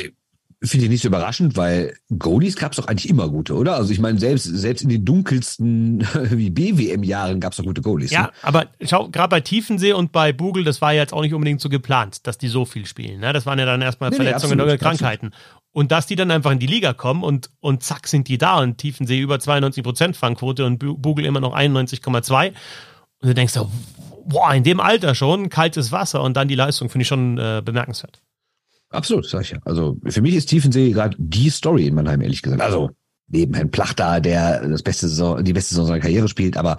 finde ich nicht so überraschend, weil Goalies gab es doch eigentlich immer gute, oder? Also ich meine, selbst, selbst in den dunkelsten wie BWM-Jahren gab es doch gute Goalies. Ja, ne? aber schau, gerade bei Tiefensee und bei Bugel, das war ja jetzt auch nicht unbedingt so geplant, dass die so viel spielen. Ne? Das waren ja dann erstmal nee, Verletzungen nee, oder Krankheiten. Absolut. Und dass die dann einfach in die Liga kommen und, und zack sind die da und Tiefensee über 92% Fangquote und Bugel immer noch 91,2. Und du denkst so, boah, in dem Alter schon, kaltes Wasser und dann die Leistung, finde ich schon äh, bemerkenswert. Absolut, sag ich ja. Also für mich ist Tiefensee gerade die Story in Mannheim, ehrlich gesagt. Also neben Herrn Plachter, der das beste Saison, die beste Saison seiner Karriere spielt, aber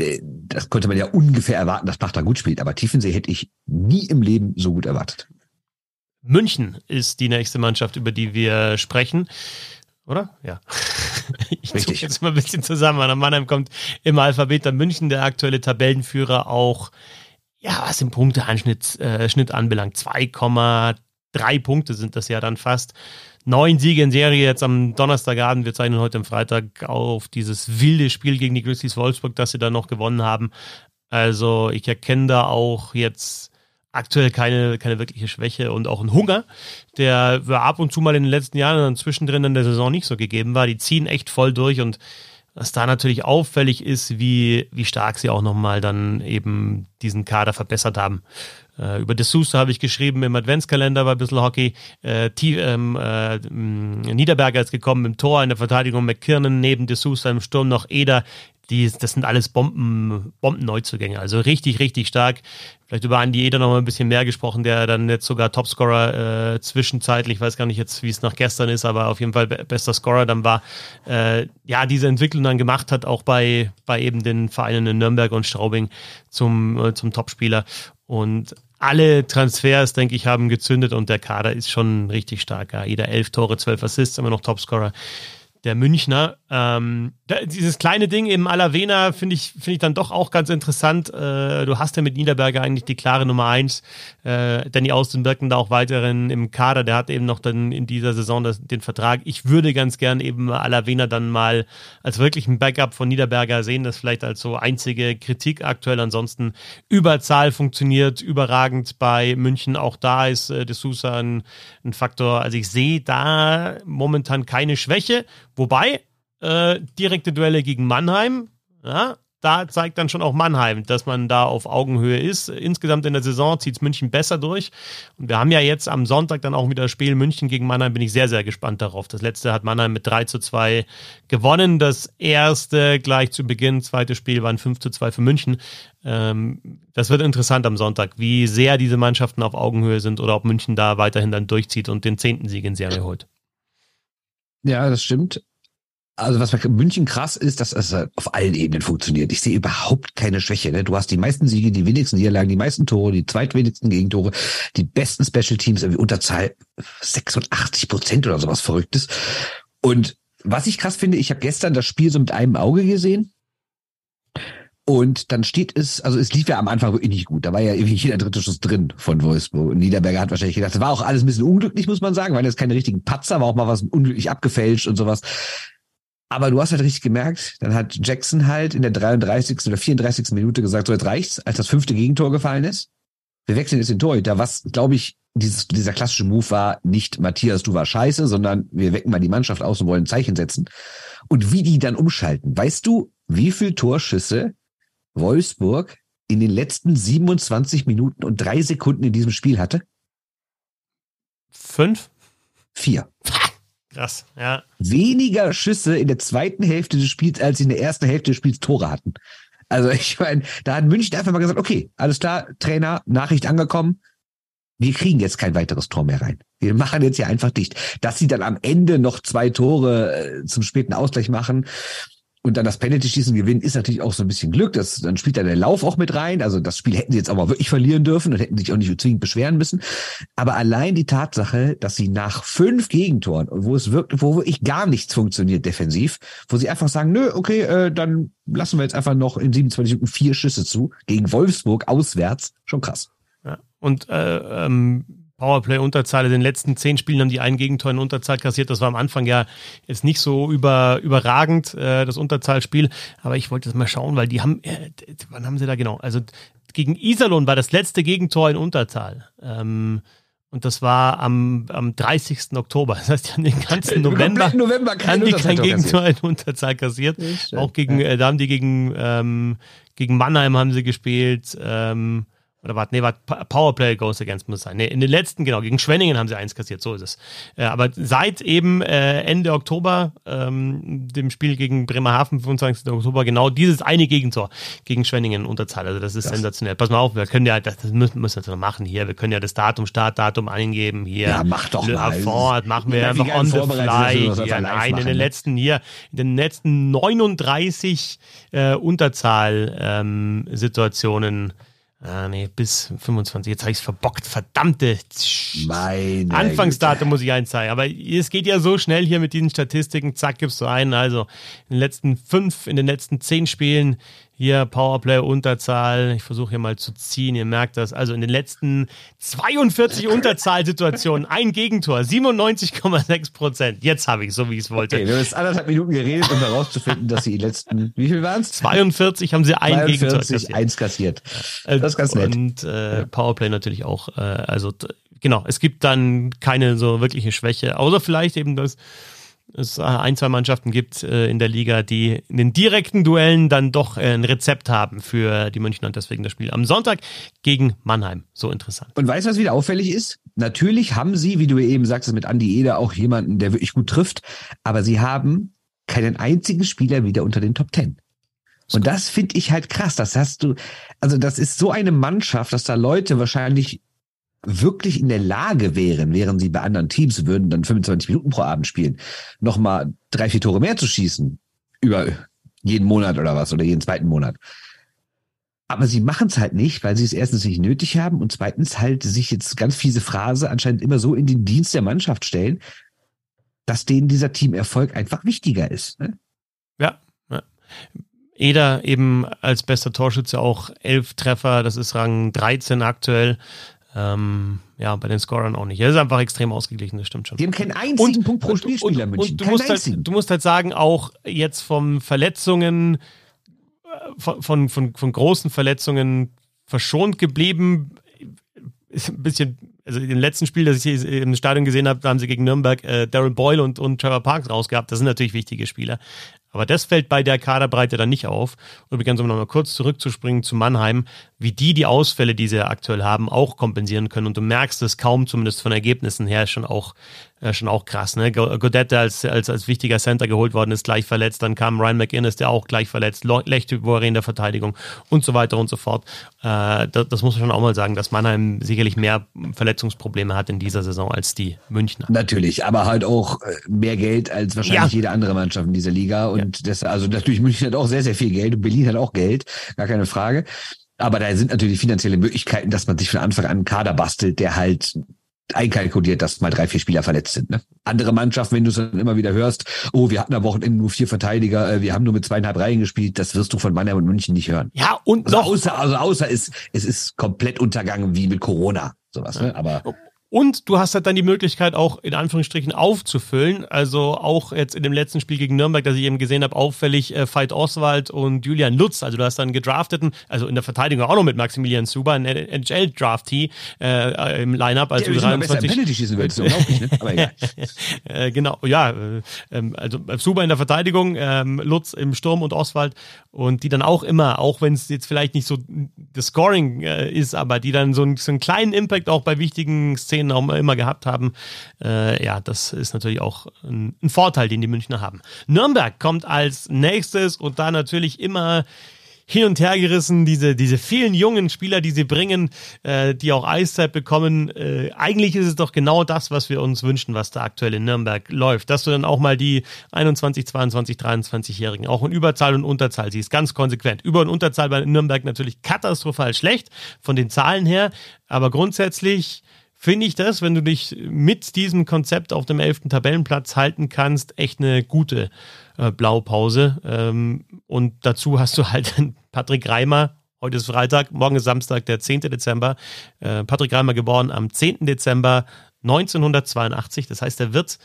äh, das konnte man ja ungefähr erwarten, dass Plachter gut spielt. Aber Tiefensee hätte ich nie im Leben so gut erwartet. München ist die nächste Mannschaft, über die wir sprechen. Oder? Ja. Ich Richtig. jetzt mal ein bisschen zusammen. An Mannheim kommt im Alphabet dann München, der aktuelle Tabellenführer, auch, ja, was im Punkteanschnitt äh, Schnitt anbelangt, 2,3 drei Punkte sind das ja dann fast. Neun Siege in Serie jetzt am Donnerstagabend. Wir zeichnen heute am Freitag auf dieses wilde Spiel gegen die Grizzlies Wolfsburg, das sie dann noch gewonnen haben. Also ich erkenne da auch jetzt aktuell keine, keine wirkliche Schwäche und auch ein Hunger, der ab und zu mal in den letzten Jahren dann zwischendrin in der Saison nicht so gegeben war. Die ziehen echt voll durch und was da natürlich auffällig ist, wie, wie stark sie auch nochmal dann eben diesen Kader verbessert haben. Äh, über D'Souza habe ich geschrieben im Adventskalender bei Bissl Hockey. Äh, ähm, äh, Niederberger ist gekommen im Tor, in der Verteidigung McKiernan, neben D'Souza im Sturm noch Eder. Die, das sind alles Bomben, Bomben-Neuzugänge. Also richtig, richtig stark. Vielleicht über Andi Eder noch mal ein bisschen mehr gesprochen, der dann jetzt sogar Topscorer äh, zwischenzeitlich, ich weiß gar nicht jetzt, wie es nach gestern ist, aber auf jeden Fall bester Scorer dann war. Äh, ja, diese Entwicklung dann gemacht hat, auch bei, bei eben den Vereinen in Nürnberg und Straubing zum, äh, zum Topspieler. Und alle Transfers, denke ich, haben gezündet und der Kader ist schon richtig stark. Ja. Jeder elf Tore, zwölf Assists, immer noch Topscorer der Münchner. Ähm, dieses kleine Ding im Alavena finde ich, finde ich dann doch auch ganz interessant. Äh, du hast ja mit Niederberger eigentlich die klare Nummer eins. Äh, Danny Austenbergen da auch weiterhin im Kader. Der hat eben noch dann in dieser Saison das, den Vertrag. Ich würde ganz gern eben Alavena dann mal als wirklichen Backup von Niederberger sehen. Das vielleicht als so einzige Kritik aktuell. Ansonsten Überzahl funktioniert überragend bei München. Auch da ist äh, De ein, ein Faktor. Also ich sehe da momentan keine Schwäche. Wobei, äh, direkte Duelle gegen Mannheim, ja, da zeigt dann schon auch Mannheim, dass man da auf Augenhöhe ist. Insgesamt in der Saison zieht es München besser durch. Und wir haben ja jetzt am Sonntag dann auch wieder das Spiel München gegen Mannheim. Bin ich sehr, sehr gespannt darauf. Das letzte hat Mannheim mit 3 zu 2 gewonnen. Das erste gleich zu Beginn, zweites Spiel waren 5 zu 2 für München. Ähm, das wird interessant am Sonntag, wie sehr diese Mannschaften auf Augenhöhe sind oder ob München da weiterhin dann durchzieht und den zehnten Sieg in Serie holt. Ja, das stimmt. Also was bei München krass ist, dass es auf allen Ebenen funktioniert. Ich sehe überhaupt keine Schwäche. Ne? Du hast die meisten Siege, die wenigsten Niederlagen, die meisten Tore, die zweitwenigsten Gegentore, die besten Special Teams, irgendwie Unterzahl 86 Prozent oder sowas Verrücktes. Und was ich krass finde, ich habe gestern das Spiel so mit einem Auge gesehen. Und dann steht es, also es lief ja am Anfang wirklich nicht gut. Da war ja irgendwie jeder dritte Schuss drin von Wolfsburg. Und Niederberger hat wahrscheinlich gedacht, das war auch alles ein bisschen unglücklich, muss man sagen, weil das keine richtigen Patzer, war auch mal was unglücklich abgefälscht und sowas. Aber du hast halt richtig gemerkt, dann hat Jackson halt in der 33. oder 34. Minute gesagt, so jetzt reicht's, als das fünfte Gegentor gefallen ist. Wir wechseln jetzt den Torhüter, was, glaube ich, dieses, dieser klassische Move war nicht, Matthias, du war scheiße, sondern wir wecken mal die Mannschaft aus und wollen ein Zeichen setzen. Und wie die dann umschalten. Weißt du, wie viel Torschüsse Wolfsburg in den letzten 27 Minuten und drei Sekunden in diesem Spiel hatte? Fünf? Vier. Krass, ja. Weniger Schüsse in der zweiten Hälfte des Spiels, als sie in der ersten Hälfte des Spiels Tore hatten. Also ich meine, da hat München einfach mal gesagt, okay, alles klar, Trainer, Nachricht angekommen. Wir kriegen jetzt kein weiteres Tor mehr rein. Wir machen jetzt hier einfach dicht. Dass sie dann am Ende noch zwei Tore äh, zum späten Ausgleich machen, und dann das Penalty-Schießen gewinnen, ist natürlich auch so ein bisschen Glück. Das, dann spielt da der Lauf auch mit rein. Also das Spiel hätten sie jetzt aber wirklich verlieren dürfen und hätten sich auch nicht zwingend beschweren müssen. Aber allein die Tatsache, dass sie nach fünf Gegentoren, wo es wirkt, wo wirklich gar nichts funktioniert defensiv, wo sie einfach sagen, nö, okay, äh, dann lassen wir jetzt einfach noch in 27 Minuten vier Schüsse zu gegen Wolfsburg auswärts. Schon krass. Ja. Und äh, ähm, Powerplay-Unterzahl. In den letzten zehn Spielen haben die einen Gegentor in Unterzahl kassiert. Das war am Anfang ja jetzt nicht so über, überragend, äh, das Unterzahlspiel. Aber ich wollte jetzt mal schauen, weil die haben, äh, wann haben sie da genau? Also gegen Iserlohn war das letzte Gegentor in Unterzahl. Ähm, und das war am, am 30. Oktober. Das heißt, die haben den ganzen November, November kein, die kein Gegentor in Unterzahl kassiert. Auch gegen, ja. äh, da haben die gegen, ähm, gegen Mannheim haben sie gespielt. Ähm, oder warte, nee, warte, Powerplay Goes Against muss sein. Nee, in den letzten, genau, gegen Schwenningen haben sie eins kassiert, so ist es. Äh, aber seit eben äh, Ende Oktober, ähm, dem Spiel gegen Bremerhaven, 25. Oktober, genau dieses eine Gegentor gegen Schwenningen Unterzahl. Also das ist das. sensationell. Pass mal auf, wir können ja, das, das müssen, müssen wir noch machen hier. Wir können ja das Datum, Startdatum eingeben hier. Ja, mach doch mal. Fort, machen wir einfach on the fly. Hier. Nein, in den letzten hier, in den letzten 39 äh, Unterzahl-Situationen ähm, Ah, nee, bis 25. Jetzt habe ich es verbockt. Verdammte Meine Anfangsdatum muss ich einzeigen. Aber es geht ja so schnell hier mit diesen Statistiken. Zack, gibst du ein. Also in den letzten fünf, in den letzten zehn Spielen hier Powerplay Unterzahl. Ich versuche hier mal zu ziehen. Ihr merkt das. Also in den letzten 42 Unterzahlsituationen ein Gegentor. 97,6 Prozent. Jetzt habe ich so, wie ich es wollte. Okay, wir haben jetzt anderthalb Minuten geredet, um herauszufinden, dass sie die letzten, wie viel waren es? 42 haben sie ein 42, Gegentor kassiert. eins kassiert. Das ist ganz nett. Und äh, Powerplay natürlich auch. Äh, also genau, es gibt dann keine so wirkliche Schwäche. Außer vielleicht eben das es ein, zwei Mannschaften gibt äh, in der Liga, die in den direkten Duellen dann doch äh, ein Rezept haben für die Münchner und deswegen das Spiel am Sonntag gegen Mannheim. So interessant. Und weißt du, was wieder auffällig ist? Natürlich haben sie, wie du eben sagst, mit Andi Eder auch jemanden, der wirklich gut trifft, aber sie haben keinen einzigen Spieler wieder unter den Top Ten. Und das finde ich halt krass. Das hast du, also das ist so eine Mannschaft, dass da Leute wahrscheinlich wirklich in der Lage wären, während sie bei anderen Teams würden dann 25 Minuten pro Abend spielen, nochmal drei, vier Tore mehr zu schießen über jeden Monat oder was oder jeden zweiten Monat. Aber sie machen es halt nicht, weil sie es erstens nicht nötig haben und zweitens halt sich jetzt ganz fiese Phrase anscheinend immer so in den Dienst der Mannschaft stellen, dass denen dieser Teamerfolg einfach wichtiger ist. Ne? Ja, ja. Eder eben als bester Torschütze auch elf Treffer, das ist Rang 13 aktuell. Ähm, ja, bei den Scorern auch nicht. Er ist einfach extrem ausgeglichen, das stimmt schon. Die haben keinen einzigen und, Punkt pro Spielspieler und, und, und du, musst halt, du musst halt sagen, auch jetzt von Verletzungen, äh, von, von, von, von großen Verletzungen verschont geblieben, ist ein bisschen, also dem letzten Spiel, das ich hier im Stadion gesehen habe, da haben sie gegen Nürnberg äh, Daryl Boyle und, und Trevor Parks rausgehabt. Das sind natürlich wichtige Spieler. Aber das fällt bei der Kaderbreite dann nicht auf. Übrigens, um nochmal kurz zurückzuspringen zu Mannheim, wie die die Ausfälle, die sie aktuell haben, auch kompensieren können. Und du merkst es kaum, zumindest von Ergebnissen her, schon auch ja, schon auch krass, ne? Godet, der als, als, als wichtiger Center geholt worden ist, gleich verletzt. Dann kam Ryan McInnes, der auch gleich verletzt. Lechte in der Verteidigung und so weiter und so fort. Äh, das, das, muss man schon auch mal sagen, dass Mannheim sicherlich mehr Verletzungsprobleme hat in dieser Saison als die Münchner. Natürlich, aber halt auch äh, mehr Geld als wahrscheinlich ja. jede andere Mannschaft in dieser Liga. Und ja. das, also natürlich München hat auch sehr, sehr viel Geld und Berlin hat auch Geld, gar keine Frage. Aber da sind natürlich finanzielle Möglichkeiten, dass man sich von Anfang an einen Kader bastelt, der halt einkalkuliert, dass mal drei, vier Spieler verletzt sind. Ne? Andere Mannschaften, wenn du es dann immer wieder hörst, oh, wir hatten am Wochenende nur vier Verteidiger, äh, wir haben nur mit zweieinhalb Reihen gespielt, das wirst du von Mannheim und München nicht hören. Ja, und also noch. Außer, also außer es, es ist komplett untergangen wie mit Corona, sowas. Ne? Aber und du hast halt dann die Möglichkeit auch in Anführungsstrichen aufzufüllen. Also auch jetzt in dem letzten Spiel gegen Nürnberg, das ich eben gesehen habe, auffällig äh, Veit Oswald und Julian Lutz. Also du hast dann gedrafteten, also in der Verteidigung auch noch mit Maximilian Zuber, ein NHL-Draftee äh, im Lineup. Also ja, 23. Penalty schießen willst, unglaublich, ne? Aber egal. äh, genau, ja. Äh, also Zuber in der Verteidigung, ähm, Lutz im Sturm und Oswald und die dann auch immer, auch wenn es jetzt vielleicht nicht so das Scoring äh, ist, aber die dann so, ein, so einen kleinen Impact auch bei wichtigen Szenen Szenen auch immer gehabt haben. Äh, ja, das ist natürlich auch ein, ein Vorteil, den die Münchner haben. Nürnberg kommt als nächstes und da natürlich immer hin und her gerissen, diese, diese vielen jungen Spieler, die sie bringen, äh, die auch Eiszeit bekommen. Äh, eigentlich ist es doch genau das, was wir uns wünschen, was da aktuell in Nürnberg läuft. Dass du dann auch mal die 21, 22, 23-Jährigen auch in Überzahl und Unterzahl siehst, ganz konsequent. Über- und Unterzahl bei Nürnberg natürlich katastrophal schlecht von den Zahlen her, aber grundsätzlich finde ich das, wenn du dich mit diesem Konzept auf dem elften Tabellenplatz halten kannst, echt eine gute äh, Blaupause. Ähm, und dazu hast du halt Patrick Reimer. Heute ist Freitag, morgen ist Samstag, der 10. Dezember. Äh, Patrick Reimer geboren am 10. Dezember 1982. Das heißt, er wird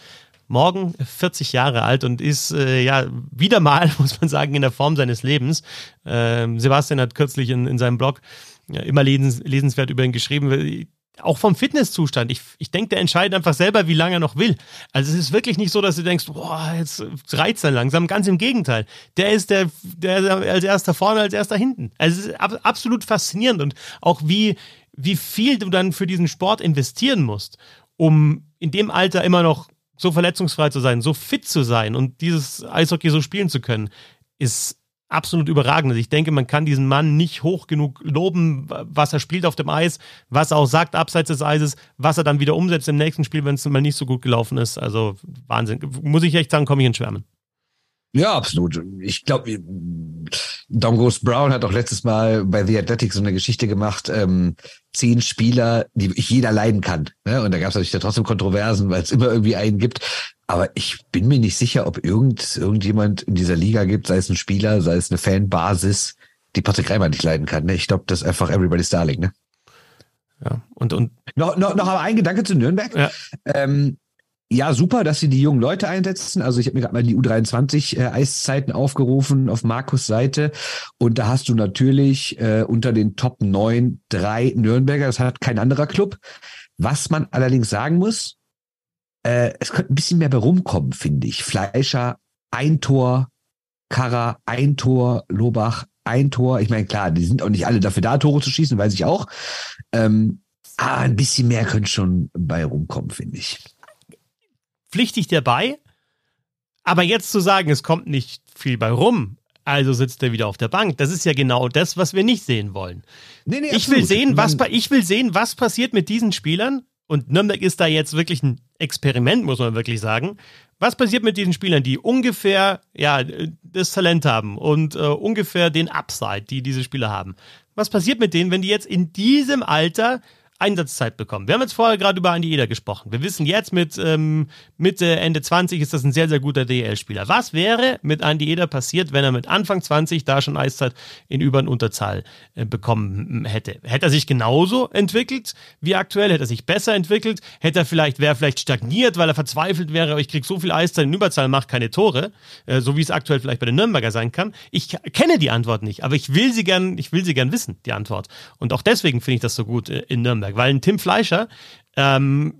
morgen 40 Jahre alt und ist äh, ja wieder mal, muss man sagen, in der Form seines Lebens. Ähm, Sebastian hat kürzlich in, in seinem Blog ja, immer lesens, lesenswert über ihn geschrieben auch vom Fitnesszustand. Ich, ich denke, der entscheidet einfach selber, wie lange er noch will. Also es ist wirklich nicht so, dass du denkst, boah, jetzt reizt er langsam. Ganz im Gegenteil. Der ist der, der als erster vorne, als erster hinten. Also es ist ab, absolut faszinierend und auch wie, wie viel du dann für diesen Sport investieren musst, um in dem Alter immer noch so verletzungsfrei zu sein, so fit zu sein und dieses Eishockey so spielen zu können, ist absolut überragend. Also ich denke, man kann diesen Mann nicht hoch genug loben, was er spielt auf dem Eis, was er auch sagt abseits des Eises, was er dann wieder umsetzt im nächsten Spiel, wenn es mal nicht so gut gelaufen ist. Also Wahnsinn. Muss ich echt sagen, komme ich in Schwärmen. Ja, absolut. Ich glaube, Don Ghost Brown hat auch letztes Mal bei The Athletic so eine Geschichte gemacht, ähm, zehn Spieler, die jeder leiden kann. Ne? Und da gab es natürlich da trotzdem Kontroversen, weil es immer irgendwie einen gibt. Aber ich bin mir nicht sicher, ob irgend, irgendjemand in dieser Liga gibt, sei es ein Spieler, sei es eine Fanbasis, die Patrick Reimer nicht leiden kann. Ne? Ich glaube, das ist einfach Everybody's Darling. Ne? Ja, und, und noch, noch, noch aber ein Gedanke zu Nürnberg. Ja. Ähm, ja, super, dass sie die jungen Leute einsetzen. Also ich habe mir gerade mal die U23 äh, Eiszeiten aufgerufen auf Markus Seite und da hast du natürlich äh, unter den Top 9 drei Nürnberger. Das hat kein anderer Club. Was man allerdings sagen muss, äh, es könnte ein bisschen mehr bei rumkommen, finde ich. Fleischer, ein Tor, Karra, ein Tor, Lobach, ein Tor. Ich meine, klar, die sind auch nicht alle dafür da, Tore zu schießen, weiß ich auch. Ähm, aber ein bisschen mehr könnte schon bei rumkommen, finde ich pflichtig dabei. Aber jetzt zu sagen, es kommt nicht viel bei rum, also sitzt er wieder auf der Bank. Das ist ja genau das, was wir nicht sehen wollen. Nee, nee, ich will sehen, was ich will sehen, was passiert mit diesen Spielern. Und Nürnberg ist da jetzt wirklich ein Experiment, muss man wirklich sagen. Was passiert mit diesen Spielern, die ungefähr ja das Talent haben und äh, ungefähr den Upside, die diese Spieler haben? Was passiert mit denen, wenn die jetzt in diesem Alter Einsatzzeit bekommen. Wir haben jetzt vorher gerade über Andi Eder gesprochen. Wir wissen jetzt mit ähm, Mitte, Ende 20 ist das ein sehr, sehr guter DL-Spieler. Was wäre mit Andi Eder passiert, wenn er mit Anfang 20 da schon Eiszeit in Über- und Unterzahl äh, bekommen hätte? Hätte er sich genauso entwickelt wie aktuell? Hätte er sich besser entwickelt? Hätte er vielleicht, wäre vielleicht stagniert, weil er verzweifelt wäre, ich kriege so viel Eiszeit in Überzahl, mache keine Tore, äh, so wie es aktuell vielleicht bei den Nürnberger sein kann. Ich kenne die Antwort nicht, aber ich will sie gern, ich will sie gern wissen, die Antwort. Und auch deswegen finde ich das so gut äh, in Nürnberg. Nürnberg, weil ein Tim Fleischer, ähm,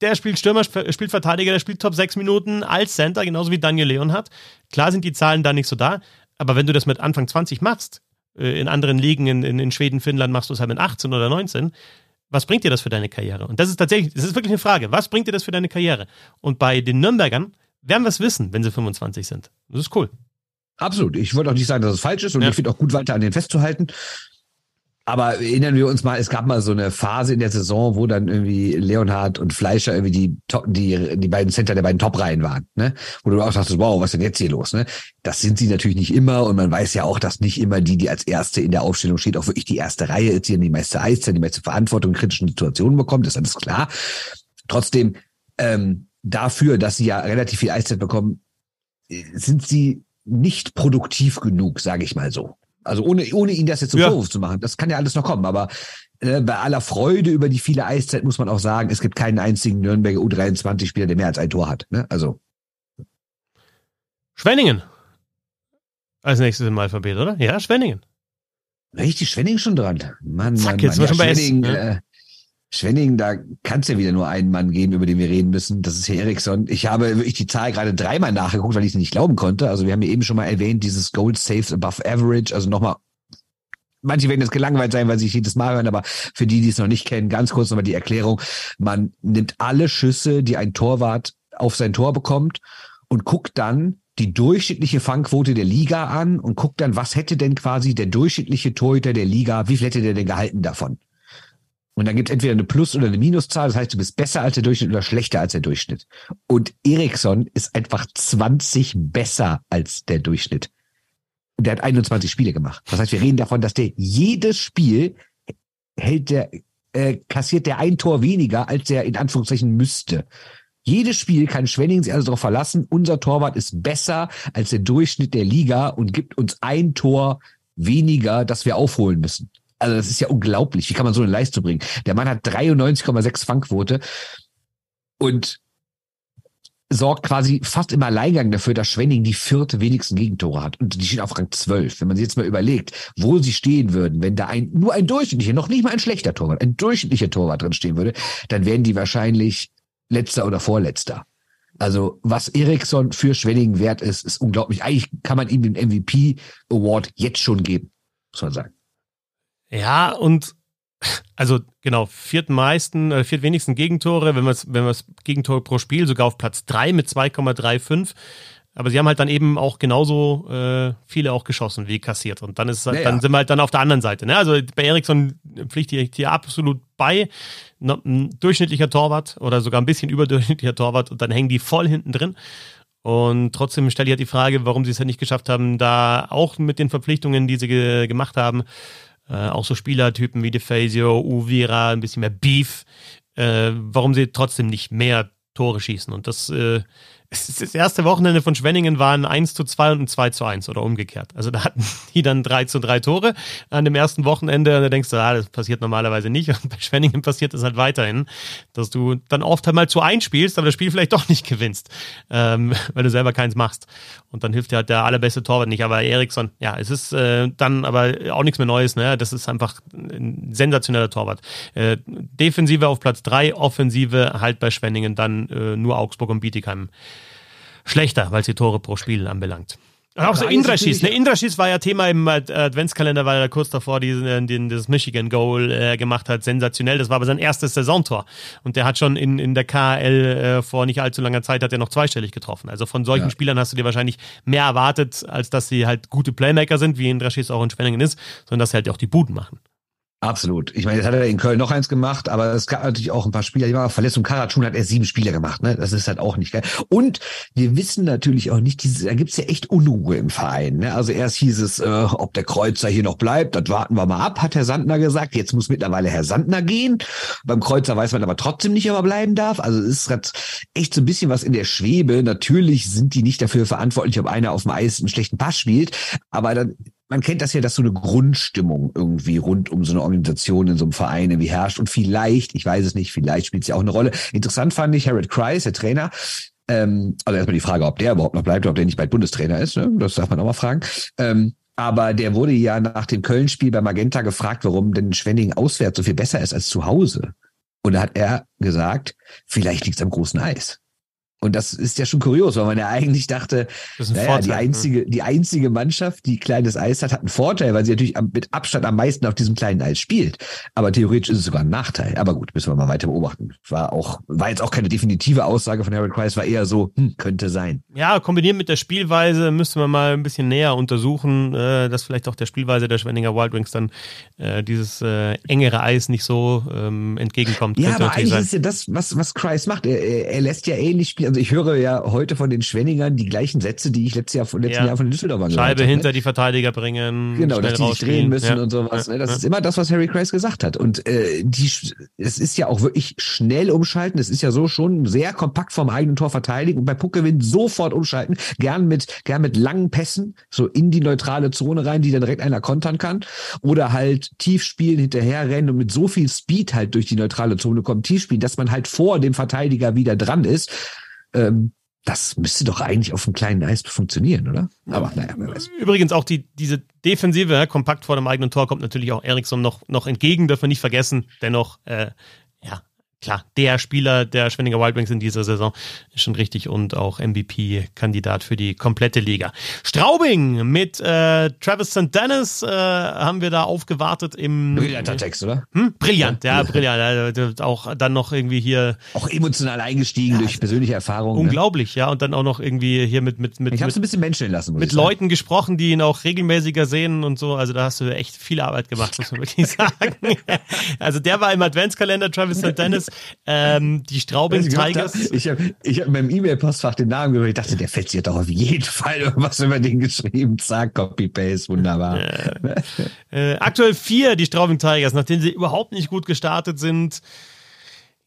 der spielt Stürmer, spielt Verteidiger, der spielt Top 6 Minuten als Center, genauso wie Daniel Leon hat. Klar sind die Zahlen da nicht so da, aber wenn du das mit Anfang 20 machst, äh, in anderen Ligen, in, in, in Schweden, Finnland machst du es halt mit 18 oder 19, was bringt dir das für deine Karriere? Und das ist tatsächlich, das ist wirklich eine Frage. Was bringt dir das für deine Karriere? Und bei den Nürnbergern werden wir es wissen, wenn sie 25 sind. Das ist cool. Absolut. Ich wollte auch nicht sagen, dass es falsch ist und ja. ich finde auch gut weiter an den festzuhalten. Aber erinnern wir uns mal, es gab mal so eine Phase in der Saison, wo dann irgendwie Leonhard und Fleischer irgendwie die, die, die beiden Center der beiden Top-Reihen waren, ne? Wo du auch dachtest, wow, was ist denn jetzt hier los, ne? Das sind sie natürlich nicht immer und man weiß ja auch, dass nicht immer die, die als Erste in der Aufstellung steht, auch wirklich die erste Reihe ist, die die meiste Eiszeit, die meiste Verantwortung in kritischen Situationen bekommt, ist alles klar. Trotzdem, ähm, dafür, dass sie ja relativ viel Eiszeit bekommen, sind sie nicht produktiv genug, sage ich mal so. Also ohne, ohne ihn das jetzt zum ja. Vorwurf zu machen. Das kann ja alles noch kommen. Aber äh, bei aller Freude über die viele Eiszeit muss man auch sagen, es gibt keinen einzigen Nürnberger U23-Spieler, der mehr als ein Tor hat. Ne? Also. Schwenningen. Als nächstes im Alphabet, oder? Ja, Schwenningen. Richtig, Schwenningen schon dran. Mann, Zack, Mann, jetzt Mann. Ja, schon bei Schwenningen, S, ne? Schwenningen, da kann es ja wieder nur einen Mann geben, über den wir reden müssen. Das ist Herr Eriksson. Ich habe wirklich die Zahl gerade dreimal nachgeguckt, weil ich es nicht glauben konnte. Also wir haben ja eben schon mal erwähnt, dieses Gold Saves Above Average. Also nochmal, manche werden jetzt gelangweilt sein, weil sie sich jedes Mal hören, aber für die, die es noch nicht kennen, ganz kurz nochmal die Erklärung. Man nimmt alle Schüsse, die ein Torwart auf sein Tor bekommt und guckt dann, die durchschnittliche Fangquote der Liga an und guckt dann, was hätte denn quasi der durchschnittliche Torhüter der Liga, wie viel hätte der denn gehalten davon? Und dann gibt es entweder eine Plus- oder eine Minuszahl, das heißt, du bist besser als der Durchschnitt oder schlechter als der Durchschnitt. Und Eriksson ist einfach 20 besser als der Durchschnitt. Der hat 21 Spiele gemacht. Das heißt, wir reden davon, dass der jedes Spiel hält der, äh, kassiert der ein Tor weniger, als der in Anführungszeichen müsste. Jedes Spiel kann Schwenning sich also darauf verlassen, unser Torwart ist besser als der Durchschnitt der Liga und gibt uns ein Tor weniger, das wir aufholen müssen. Also das ist ja unglaublich. Wie kann man so eine Leistung bringen? Der Mann hat 93,6 Fangquote und sorgt quasi fast im Alleingang dafür, dass Schwenning die vierte wenigsten Gegentore hat. Und die stehen auf Rang 12. Wenn man sich jetzt mal überlegt, wo sie stehen würden, wenn da ein, nur ein durchschnittlicher, noch nicht mal ein schlechter Torwart, ein durchschnittlicher Torwart drin stehen würde, dann wären die wahrscheinlich letzter oder vorletzter. Also was Eriksson für Schwenning wert ist, ist unglaublich. Eigentlich kann man ihm den MVP Award jetzt schon geben, muss man sagen. Ja, und also genau, viertmeisten, äh, viertwenigsten Gegentore, wenn man es wenn Gegentore pro Spiel, sogar auf Platz drei mit 2,35. Aber sie haben halt dann eben auch genauso äh, viele auch geschossen wie kassiert. Und dann ist halt, ja, dann sind wir halt dann auf der anderen Seite. Ne? Also bei Eriksson pflichte ich hier absolut bei. Ein durchschnittlicher Torwart oder sogar ein bisschen überdurchschnittlicher Torwart und dann hängen die voll hinten drin. Und trotzdem stelle ich halt die Frage, warum sie es ja nicht geschafft haben, da auch mit den Verpflichtungen, die sie ge gemacht haben, äh, auch so Spielertypen wie DeFazio, Uvira, ein bisschen mehr Beef, äh, warum sie trotzdem nicht mehr Tore schießen. Und das äh, das erste Wochenende von Schwenningen waren 1 zu 2 und ein 2 zu 1 oder umgekehrt. Also da hatten die dann 3 zu 3 Tore an dem ersten Wochenende und da denkst du, ah, das passiert normalerweise nicht. Und bei Schwenningen passiert es halt weiterhin, dass du dann oft halt mal zu einspielst, aber das Spiel vielleicht doch nicht gewinnst, ähm, weil du selber keins machst. Und dann hilft dir halt der allerbeste Torwart nicht. Aber Eriksson, ja, es ist äh, dann aber auch nichts mehr Neues. Ne? Das ist einfach ein sensationeller Torwart. Äh, Defensive auf Platz 3, Offensive halt bei Schwenningen dann äh, nur Augsburg und Bietigheim schlechter, weil sie Tore pro Spiel anbelangt. Und auch so Indraschis. Ne, Indraschis war ja Thema im Adventskalender, weil er kurz davor diesen, äh, den, das Michigan Goal äh, gemacht hat. Sensationell. Das war aber sein erstes Saisontor. Und der hat schon in, in der KL äh, vor nicht allzu langer Zeit hat er noch zweistellig getroffen. Also von solchen ja. Spielern hast du dir wahrscheinlich mehr erwartet, als dass sie halt gute Playmaker sind, wie Indraschis auch in Spenningen ist, sondern dass sie halt auch die Buden machen. Absolut. Ich meine, jetzt hat er in Köln noch eins gemacht, aber es gab natürlich auch ein paar Spieler, die waren verletzt und Karatschun hat er sieben Spiele gemacht. Ne? Das ist halt auch nicht geil. Und wir wissen natürlich auch nicht, dieses, da gibt's ja echt Unruhe im Verein. Ne? Also erst hieß es, äh, ob der Kreuzer hier noch bleibt, das warten wir mal ab, hat Herr Sandner gesagt. Jetzt muss mittlerweile Herr Sandner gehen. Beim Kreuzer weiß man aber trotzdem nicht, ob er bleiben darf. Also es ist halt echt so ein bisschen was in der Schwebe. Natürlich sind die nicht dafür verantwortlich, ob einer auf dem Eis einen schlechten Pass spielt, aber dann man kennt das ja, dass so eine Grundstimmung irgendwie rund um so eine Organisation in so einem Verein irgendwie herrscht. Und vielleicht, ich weiß es nicht, vielleicht spielt es ja auch eine Rolle. Interessant fand ich Harold Kreis, der Trainer, ähm, also erstmal die Frage, ob der überhaupt noch bleibt, ob der nicht bald Bundestrainer ist, ne? das darf man auch mal fragen. Ähm, aber der wurde ja nach dem Köln-Spiel bei Magenta gefragt, warum denn Schwenning auswärts so viel besser ist als zu Hause. Und da hat er gesagt, vielleicht liegt es am großen Eis. Und das ist ja schon kurios, weil man ja eigentlich dachte, naja, Vorteil, die ne? einzige, die einzige Mannschaft, die kleines Eis hat, hat einen Vorteil, weil sie natürlich mit Abstand am meisten auf diesem kleinen Eis spielt. Aber theoretisch ist es sogar ein Nachteil. Aber gut, müssen wir mal weiter beobachten. War auch, war jetzt auch keine definitive Aussage von Harold Price, war eher so, hm, könnte sein. Ja, kombiniert mit der Spielweise müsste man mal ein bisschen näher untersuchen, äh, dass vielleicht auch der Spielweise der Schwenninger Wild Wings dann äh, dieses äh, engere Eis nicht so ähm, entgegenkommt. Ja, aber eigentlich sein. ist ja das, was, was Kreis macht. Er, er lässt ja ähnlich spielen also ich höre ja heute von den Schwenningern die gleichen Sätze, die ich letztes Jahr von letzten ja. Jahr von den Düsseldorfern gehört habe. Scheibe hinter ne? die Verteidiger bringen. Genau, dass die sich drehen müssen ja. und sowas. Ja. Ne? Das ist immer das, was Harry Kreis gesagt hat. Und äh, die, es ist ja auch wirklich schnell umschalten. Es ist ja so schon sehr kompakt vom eigenen Tor verteidigen und bei Puckgewinn sofort umschalten. Gern mit, gern mit langen Pässen, so in die neutrale Zone rein, die dann direkt einer kontern kann. Oder halt tief spielen, hinterher rennen und mit so viel Speed halt durch die neutrale Zone kommen, tief spielen, dass man halt vor dem Verteidiger wieder dran ist ähm, das müsste doch eigentlich auf einem kleinen Eis funktionieren, oder? Aber naja, wer weiß. Übrigens auch die, diese Defensive, kompakt vor dem eigenen Tor, kommt natürlich auch Eriksson noch, noch entgegen, dürfen wir nicht vergessen. Dennoch, äh, ja, klar, der Spieler der Schwenninger Wild Wings in dieser Saison ist schon richtig und auch MVP-Kandidat für die komplette Liga. Straubing mit äh, Travis St. Dennis äh, haben wir da aufgewartet im. Brillanter Text, oder? Hm? Brillant, ja, ja brillant. Äh, auch dann noch irgendwie hier. Auch emotional eingestiegen ja, durch persönliche Erfahrungen. Ne? Unglaublich, ne? ja. Und dann auch noch irgendwie hier mit. mit, mit ich habe es ein bisschen menscheln lassen. mit Leuten gesprochen, die ihn auch regelmäßiger sehen und so. Also da hast du echt viel Arbeit gemacht, muss man wirklich sagen. also der war im Adventskalender, Travis St. Dennis. Ähm, die Straubing Tigers. Ich habe ich hab in meinem E-Mail-Postfach den Namen gehört. Ich dachte, der fällt sich doch auf jeden Fall irgendwas über den geschrieben. Zack, Copy-Paste, wunderbar. Äh, äh, aktuell vier, die Straubing Tigers, nachdem sie überhaupt nicht gut gestartet sind.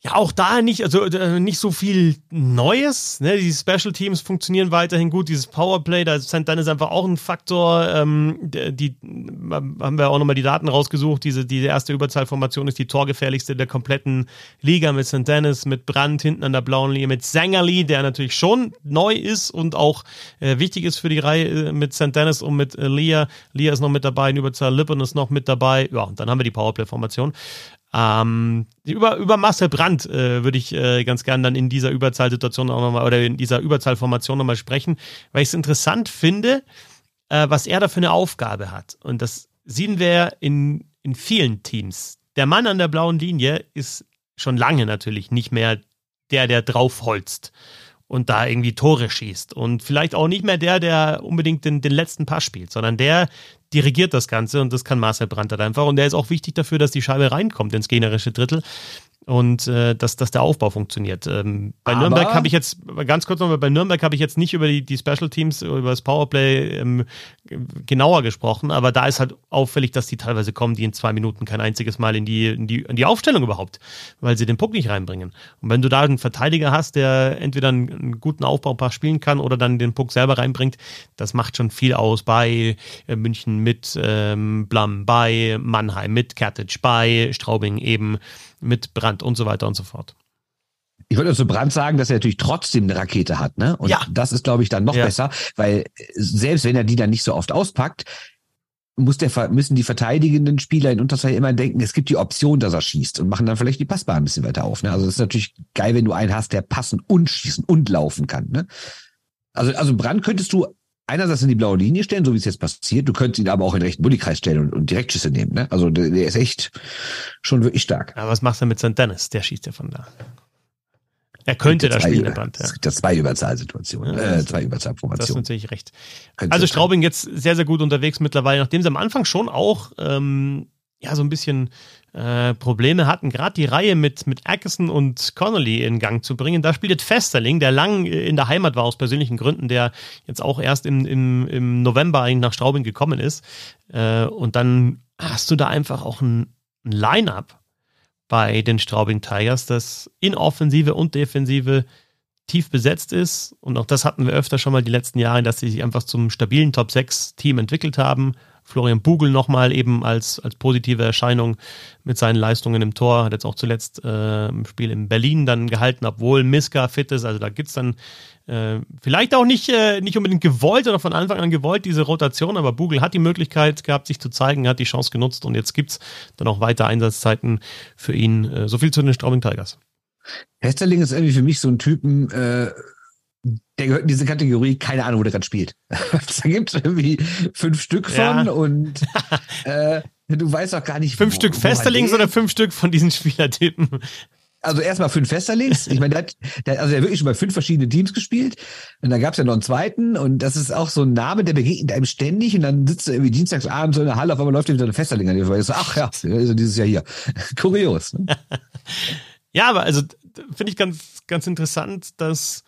Ja, auch da nicht, also äh, nicht so viel Neues. Ne? Die Special Teams funktionieren weiterhin gut. Dieses Powerplay, da ist St. ist einfach auch ein Faktor. Ähm, die haben wir auch nochmal die Daten rausgesucht. Diese, diese erste Überzahlformation ist die torgefährlichste der kompletten Liga mit St. Dennis, mit Brandt hinten an der blauen Linie, mit Sängerli, der natürlich schon neu ist und auch äh, wichtig ist für die Reihe äh, mit St. Dennis und mit äh, Leah. Leah ist noch mit dabei, in Überzahl Lippen ist noch mit dabei. Ja, und dann haben wir die Powerplay-Formation. Ähm, über, über Marcel Brandt äh, würde ich äh, ganz gern dann in dieser Überzahlsituation auch nochmal oder in dieser Überzahlformation nochmal sprechen, weil ich es interessant finde, äh, was er da für eine Aufgabe hat. Und das sehen wir in, in vielen Teams. Der Mann an der blauen Linie ist schon lange natürlich nicht mehr der, der draufholzt und da irgendwie Tore schießt. Und vielleicht auch nicht mehr der, der unbedingt den, den letzten Pass spielt, sondern der dirigiert das Ganze und das kann Marcel Brandt halt einfach. Und der ist auch wichtig dafür, dass die Scheibe reinkommt ins gegnerische Drittel und äh, dass, dass der Aufbau funktioniert. Ähm, bei Aber Nürnberg habe ich jetzt, ganz kurz nochmal, bei Nürnberg habe ich jetzt nicht über die, die Special Teams, über das Powerplay ähm, genauer gesprochen, aber da ist halt auffällig, dass die teilweise kommen, die in zwei Minuten kein einziges Mal in die, in die, in die Aufstellung überhaupt, weil sie den Puck nicht reinbringen. Und wenn du da einen Verteidiger hast, der entweder einen, einen guten Aufbaupaar spielen kann oder dann den Puck selber reinbringt, das macht schon viel aus bei äh, München mit ähm, Blam, bei Mannheim mit Kertic, bei Straubing eben mit Brand und so weiter und so fort. Ich würde zu Brand sagen, dass er natürlich trotzdem eine Rakete hat, ne? Und ja. das ist, glaube ich, dann noch ja. besser, weil selbst wenn er die dann nicht so oft auspackt, muss der, müssen die verteidigenden Spieler in Unterzahl immer denken, es gibt die Option, dass er schießt und machen dann vielleicht die Passbahn ein bisschen weiter auf. Ne? Also es ist natürlich geil, wenn du einen hast, der passen und schießen und laufen kann. Ne? Also, also Brand könntest du einerseits in die blaue Linie stellen, so wie es jetzt passiert. Du könntest ihn aber auch in den rechten Bullykreis stellen und, und Direktschüsse nehmen. Ne? Also der, der, ist echt schon wirklich stark. Aber was machst du mit St. Dennis? Der schießt ja von da. Er könnte da spielen, der Band. Ja. Es gibt ja zwei Überzahlsituationen, ja, äh, zwei Überzahlformationen. Das ist natürlich recht. Könnte also Straubing jetzt sehr, sehr gut unterwegs mittlerweile, nachdem sie am Anfang schon auch ähm, ja so ein bisschen äh, Probleme hatten, gerade die Reihe mit, mit Atkinson und Connolly in Gang zu bringen. Da spielt Festerling, der lang in der Heimat war aus persönlichen Gründen, der jetzt auch erst im, im, im November eigentlich nach Straubing gekommen ist. Äh, und dann hast du da einfach auch ein, ein Line-up bei den Straubing Tigers, das in Offensive und Defensive tief besetzt ist. Und auch das hatten wir öfter schon mal die letzten Jahre, dass sie sich einfach zum stabilen Top-6-Team entwickelt haben. Florian Bugel nochmal eben als, als positive Erscheinung mit seinen Leistungen im Tor, hat jetzt auch zuletzt äh, im Spiel in Berlin dann gehalten, obwohl Miska fit ist. Also da gibt's dann äh, vielleicht auch nicht, äh, nicht unbedingt gewollt oder von Anfang an gewollt, diese Rotation, aber Bugel hat die Möglichkeit gehabt, sich zu zeigen, hat die Chance genutzt und jetzt gibt's dann auch weiter Einsatzzeiten für ihn. Äh, so viel zu den Straubing Tigers. Hesterling ist irgendwie für mich so ein Typen, äh, der gehört in diese Kategorie, keine Ahnung, wo der gerade spielt. da gibt es irgendwie fünf Stück von ja. und äh, du weißt auch gar nicht. Fünf wo, Stück Festerlings oder fünf Stück von diesen Spielertypen? Also erstmal fünf Festerlings. Ich meine, der hat, der, also der hat wirklich schon bei fünf verschiedenen Teams gespielt. Und dann gab es ja noch einen zweiten. Und das ist auch so ein Name, der begegnet einem ständig. Und dann sitzt er irgendwie dienstagsabends so in der Halle, auf einmal läuft er wieder eine Festerling an. Ich so, ach ja, ist dieses Jahr hier. Kurios. Ne? ja, aber also finde ich ganz, ganz interessant, dass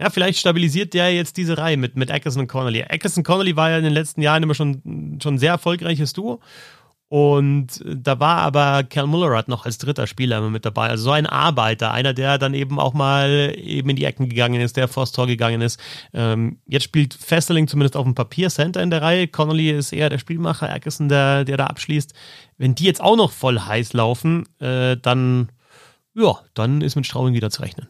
ja, vielleicht stabilisiert der jetzt diese Reihe mit, mit Ackerson und Connolly. Ackerson und Connolly war ja in den letzten Jahren immer schon, ein sehr erfolgreiches Duo. Und da war aber Cal Mullerat noch als dritter Spieler immer mit dabei. Also so ein Arbeiter, einer, der dann eben auch mal eben in die Ecken gegangen ist, der vors Tor gegangen ist. Ähm, jetzt spielt Festerling zumindest auf dem Papier Center in der Reihe. Connolly ist eher der Spielmacher, Ackerson der, der da abschließt. Wenn die jetzt auch noch voll heiß laufen, äh, dann, ja, dann ist mit Straubing wieder zu rechnen.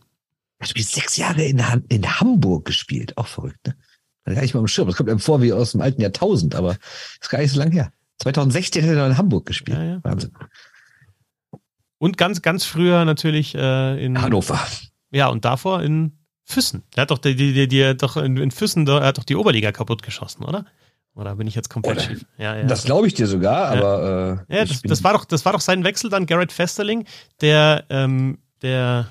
Er hat sechs Jahre in, in Hamburg gespielt. Auch verrückt, ne? Gar nicht mal im Schirm. Das kommt einem vor wie aus dem alten Jahrtausend, aber ist gar nicht so lange her. 2016 hat er in Hamburg gespielt. Ja, ja. Wahnsinn. Und ganz, ganz früher natürlich äh, in Hannover. Ja, und davor in Füssen. Der hat doch die, die, die, doch in, in Füssen, der hat doch die Oberliga kaputt geschossen, oder? Oder bin ich jetzt komplett Oder, schief? Ja, ja. Das glaube ich dir sogar, Ja. aber äh, ja, das, das war doch, das war doch sein Wechsel dann, Garrett Festerling, der, ähm, der,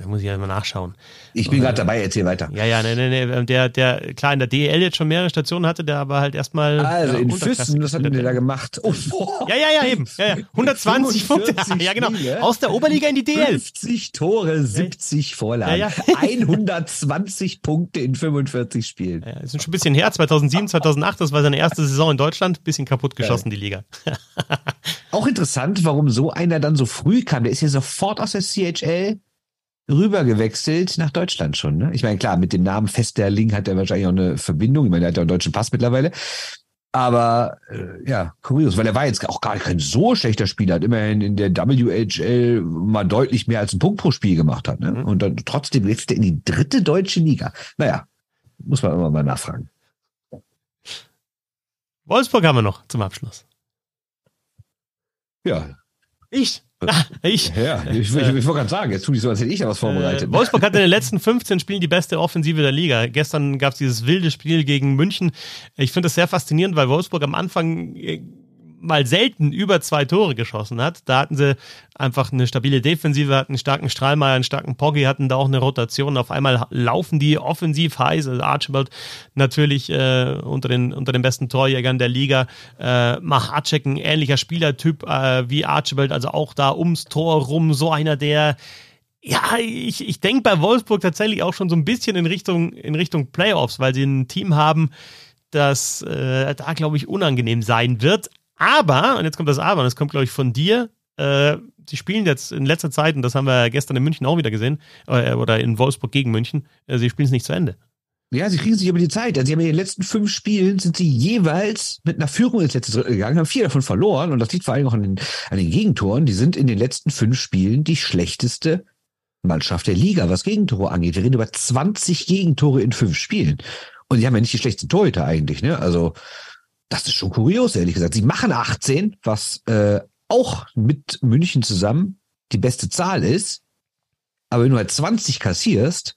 da muss ich ja mal nachschauen. ich bin gerade dabei, erzähl weiter. Ja, ja, nee, nee, nee, der, der, klar, in der DEL jetzt schon mehrere Stationen hatte, der aber halt erstmal. Also ja, in Füssen, was hat denn der da gemacht? Oh, boah. Ja, ja, ja, eben. Ja, ja. 120 Punkte. 45 Ja, genau. Aus der Oberliga in die DL. 50 Tore, 70 Vorlagen. Ja, 120 Punkte in 45 Spielen. Ja, ist schon ein bisschen her, 2007, 2008, das war seine erste Saison in Deutschland, bisschen kaputt geschossen, die Liga. Auch interessant, warum so einer dann so früh kam. Der ist ja sofort aus der CHL rübergewechselt nach Deutschland schon. Ne? Ich meine, klar, mit dem Namen Festerling hat er wahrscheinlich auch eine Verbindung. Ich meine, er hat ja einen deutschen Pass mittlerweile. Aber äh, ja, kurios, weil er war jetzt auch gar kein so schlechter Spieler, hat immerhin in der WHL mal deutlich mehr als einen Punkt pro Spiel gemacht hat. Ne? Mhm. Und dann trotzdem wechselt er in die dritte deutsche Liga. Naja, muss man immer mal nachfragen. Wolfsburg haben wir noch zum Abschluss. Ja, Ich. Ah, ich. ja, ich, ich, ich, wollte gerade sagen, jetzt tue ich so, als hätte ich da was vorbereitet. Äh, Wolfsburg hat in den letzten 15 Spielen die beste Offensive der Liga. Gestern gab es dieses wilde Spiel gegen München. Ich finde das sehr faszinierend, weil Wolfsburg am Anfang äh, mal selten über zwei Tore geschossen hat. Da hatten sie einfach eine stabile Defensive, hatten einen starken Strahlmeier, einen starken Poggi, hatten da auch eine Rotation. Auf einmal laufen die offensiv heiß. Also Archibald natürlich äh, unter, den, unter den besten Torjägern der Liga. Äh, Macacek, ein ähnlicher Spielertyp äh, wie Archibald, also auch da ums Tor rum, so einer, der ja, ich, ich denke bei Wolfsburg tatsächlich auch schon so ein bisschen in Richtung, in Richtung Playoffs, weil sie ein Team haben, das äh, da, glaube ich, unangenehm sein wird. Aber, und jetzt kommt das Aber, und das kommt, glaube ich, von dir, äh, sie spielen jetzt in letzter Zeit, und das haben wir gestern in München auch wieder gesehen, äh, oder in Wolfsburg gegen München, äh, sie spielen es nicht zu Ende. Ja, sie kriegen sich über die Zeit. Also sie haben in den letzten fünf Spielen sind sie jeweils mit einer Führung ins letzte Drittel gegangen, haben vier davon verloren und das liegt vor allem auch an den, an den Gegentoren. Die sind in den letzten fünf Spielen die schlechteste Mannschaft der Liga, was Gegentore angeht. Wir reden über 20 Gegentore in fünf Spielen. Und die haben ja nicht die schlechtesten Torhüter eigentlich, ne? Also, das ist schon kurios, ehrlich gesagt. Sie machen 18, was äh, auch mit München zusammen die beste Zahl ist. Aber wenn du halt 20 kassierst,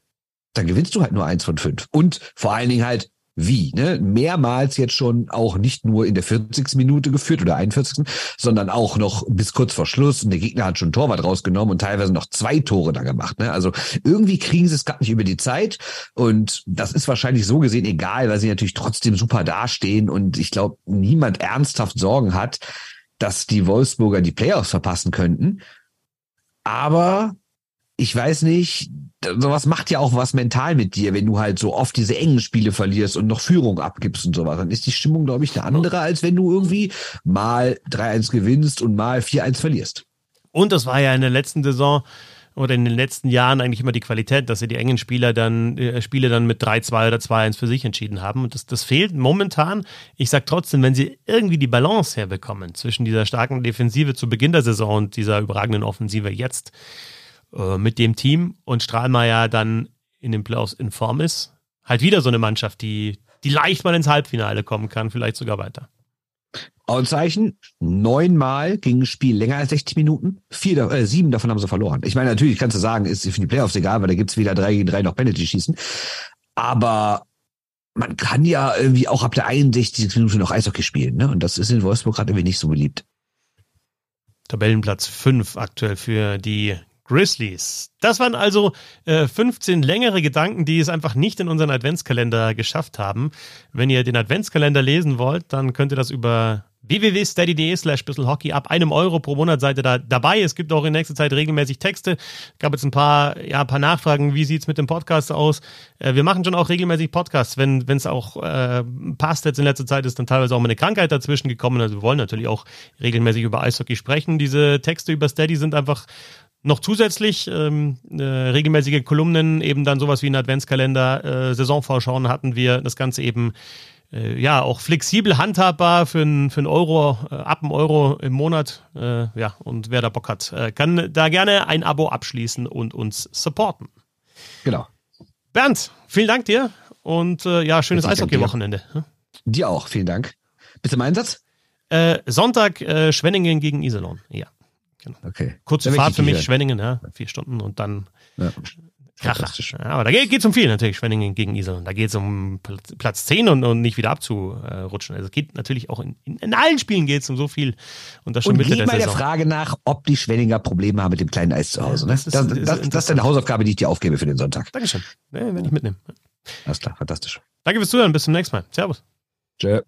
dann gewinnst du halt nur eins von fünf. Und vor allen Dingen halt wie, ne? Mehrmals jetzt schon auch nicht nur in der 40. Minute geführt oder 41., sondern auch noch bis kurz vor Schluss und der Gegner hat schon Torwart rausgenommen und teilweise noch zwei Tore da gemacht, ne? Also irgendwie kriegen sie es gerade nicht über die Zeit und das ist wahrscheinlich so gesehen egal, weil sie natürlich trotzdem super dastehen und ich glaube, niemand ernsthaft Sorgen hat, dass die Wolfsburger die Playoffs verpassen könnten. Aber ich weiß nicht, sowas macht ja auch was mental mit dir, wenn du halt so oft diese engen Spiele verlierst und noch Führung abgibst und sowas. Dann ist die Stimmung, glaube ich, eine andere, als wenn du irgendwie mal 3-1 gewinnst und mal 4-1 verlierst. Und das war ja in der letzten Saison oder in den letzten Jahren eigentlich immer die Qualität, dass sie die engen Spieler dann, äh, Spiele dann mit 3-2 oder 2-1 für sich entschieden haben. Und das, das fehlt momentan. Ich sag trotzdem, wenn sie irgendwie die Balance herbekommen zwischen dieser starken Defensive zu Beginn der Saison und dieser überragenden Offensive jetzt äh, mit dem Team und Strahlmeier dann in den Playoffs in Form ist, halt wieder so eine Mannschaft, die, die leicht mal ins Halbfinale kommen kann, vielleicht sogar weiter. Auszeichen, neunmal ging ein Spiel länger als 60 Minuten, vier, äh, sieben davon haben sie verloren. Ich meine, natürlich kannst du sagen, ist für die Playoffs egal, weil da gibt's weder drei gegen drei noch Penalty schießen. Aber man kann ja irgendwie auch ab der 61. Minute noch Eishockey spielen, ne? Und das ist in Wolfsburg gerade irgendwie nicht so beliebt. Tabellenplatz 5 aktuell für die Grizzlies. Das waren also äh, 15 längere Gedanken, die es einfach nicht in unseren Adventskalender geschafft haben. Wenn ihr den Adventskalender lesen wollt, dann könnt ihr das über www.steady.de slash bisselhockey ab einem Euro pro Monat seid ihr da dabei. Es gibt auch in nächster Zeit regelmäßig Texte. Gab jetzt ein paar, ja, ein paar Nachfragen, wie sieht's mit dem Podcast aus? Äh, wir machen schon auch regelmäßig Podcasts, wenn es auch äh, passt. Jetzt in letzter Zeit ist dann teilweise auch mal eine Krankheit dazwischen gekommen. Also wir wollen natürlich auch regelmäßig über Eishockey sprechen. Diese Texte über Steady sind einfach noch zusätzlich ähm, äh, regelmäßige Kolumnen, eben dann sowas wie ein Adventskalender, äh, Saisonvorschauen hatten wir, das Ganze eben äh, ja auch flexibel handhabbar für einen für einen Euro, äh, ab einem Euro im Monat. Äh, ja, und wer da Bock hat, äh, kann da gerne ein Abo abschließen und uns supporten. Genau. Bernd, vielen Dank dir und äh, ja, schönes Dank dir. Eishockey-Wochenende. Dir auch, vielen Dank. Bis zum Einsatz. Äh, Sonntag äh, Schwenningen gegen Iserlohn. Ja, Genau. Okay. Kurze Dann Fahrt für ich mich, Schwenningen, ja, vier Stunden und dann Ja. Fantastisch. Ja, aber da geht es um viel natürlich, Schwenningen gegen Iserlohn. Da geht es um Pl- Platz 10 und, und nicht wieder abzurutschen. Also es geht natürlich auch in, in, in allen Spielen geht es um so viel und das schon Und Mitte der mal der Saison. Frage nach, ob die Schwenninger Probleme haben mit dem kleinen Eis zu Hause. Ne? das Das, ist- das, ist das, ist deine Hausaufgabe, die ich dir aufgebe für den Sonntag. Dankeschön. Ja, werde ich mitnehmen. Alles klar, fantastisch. Danke fürs Zuhören. Bis zum nächsten Mal. Servus. Tschö.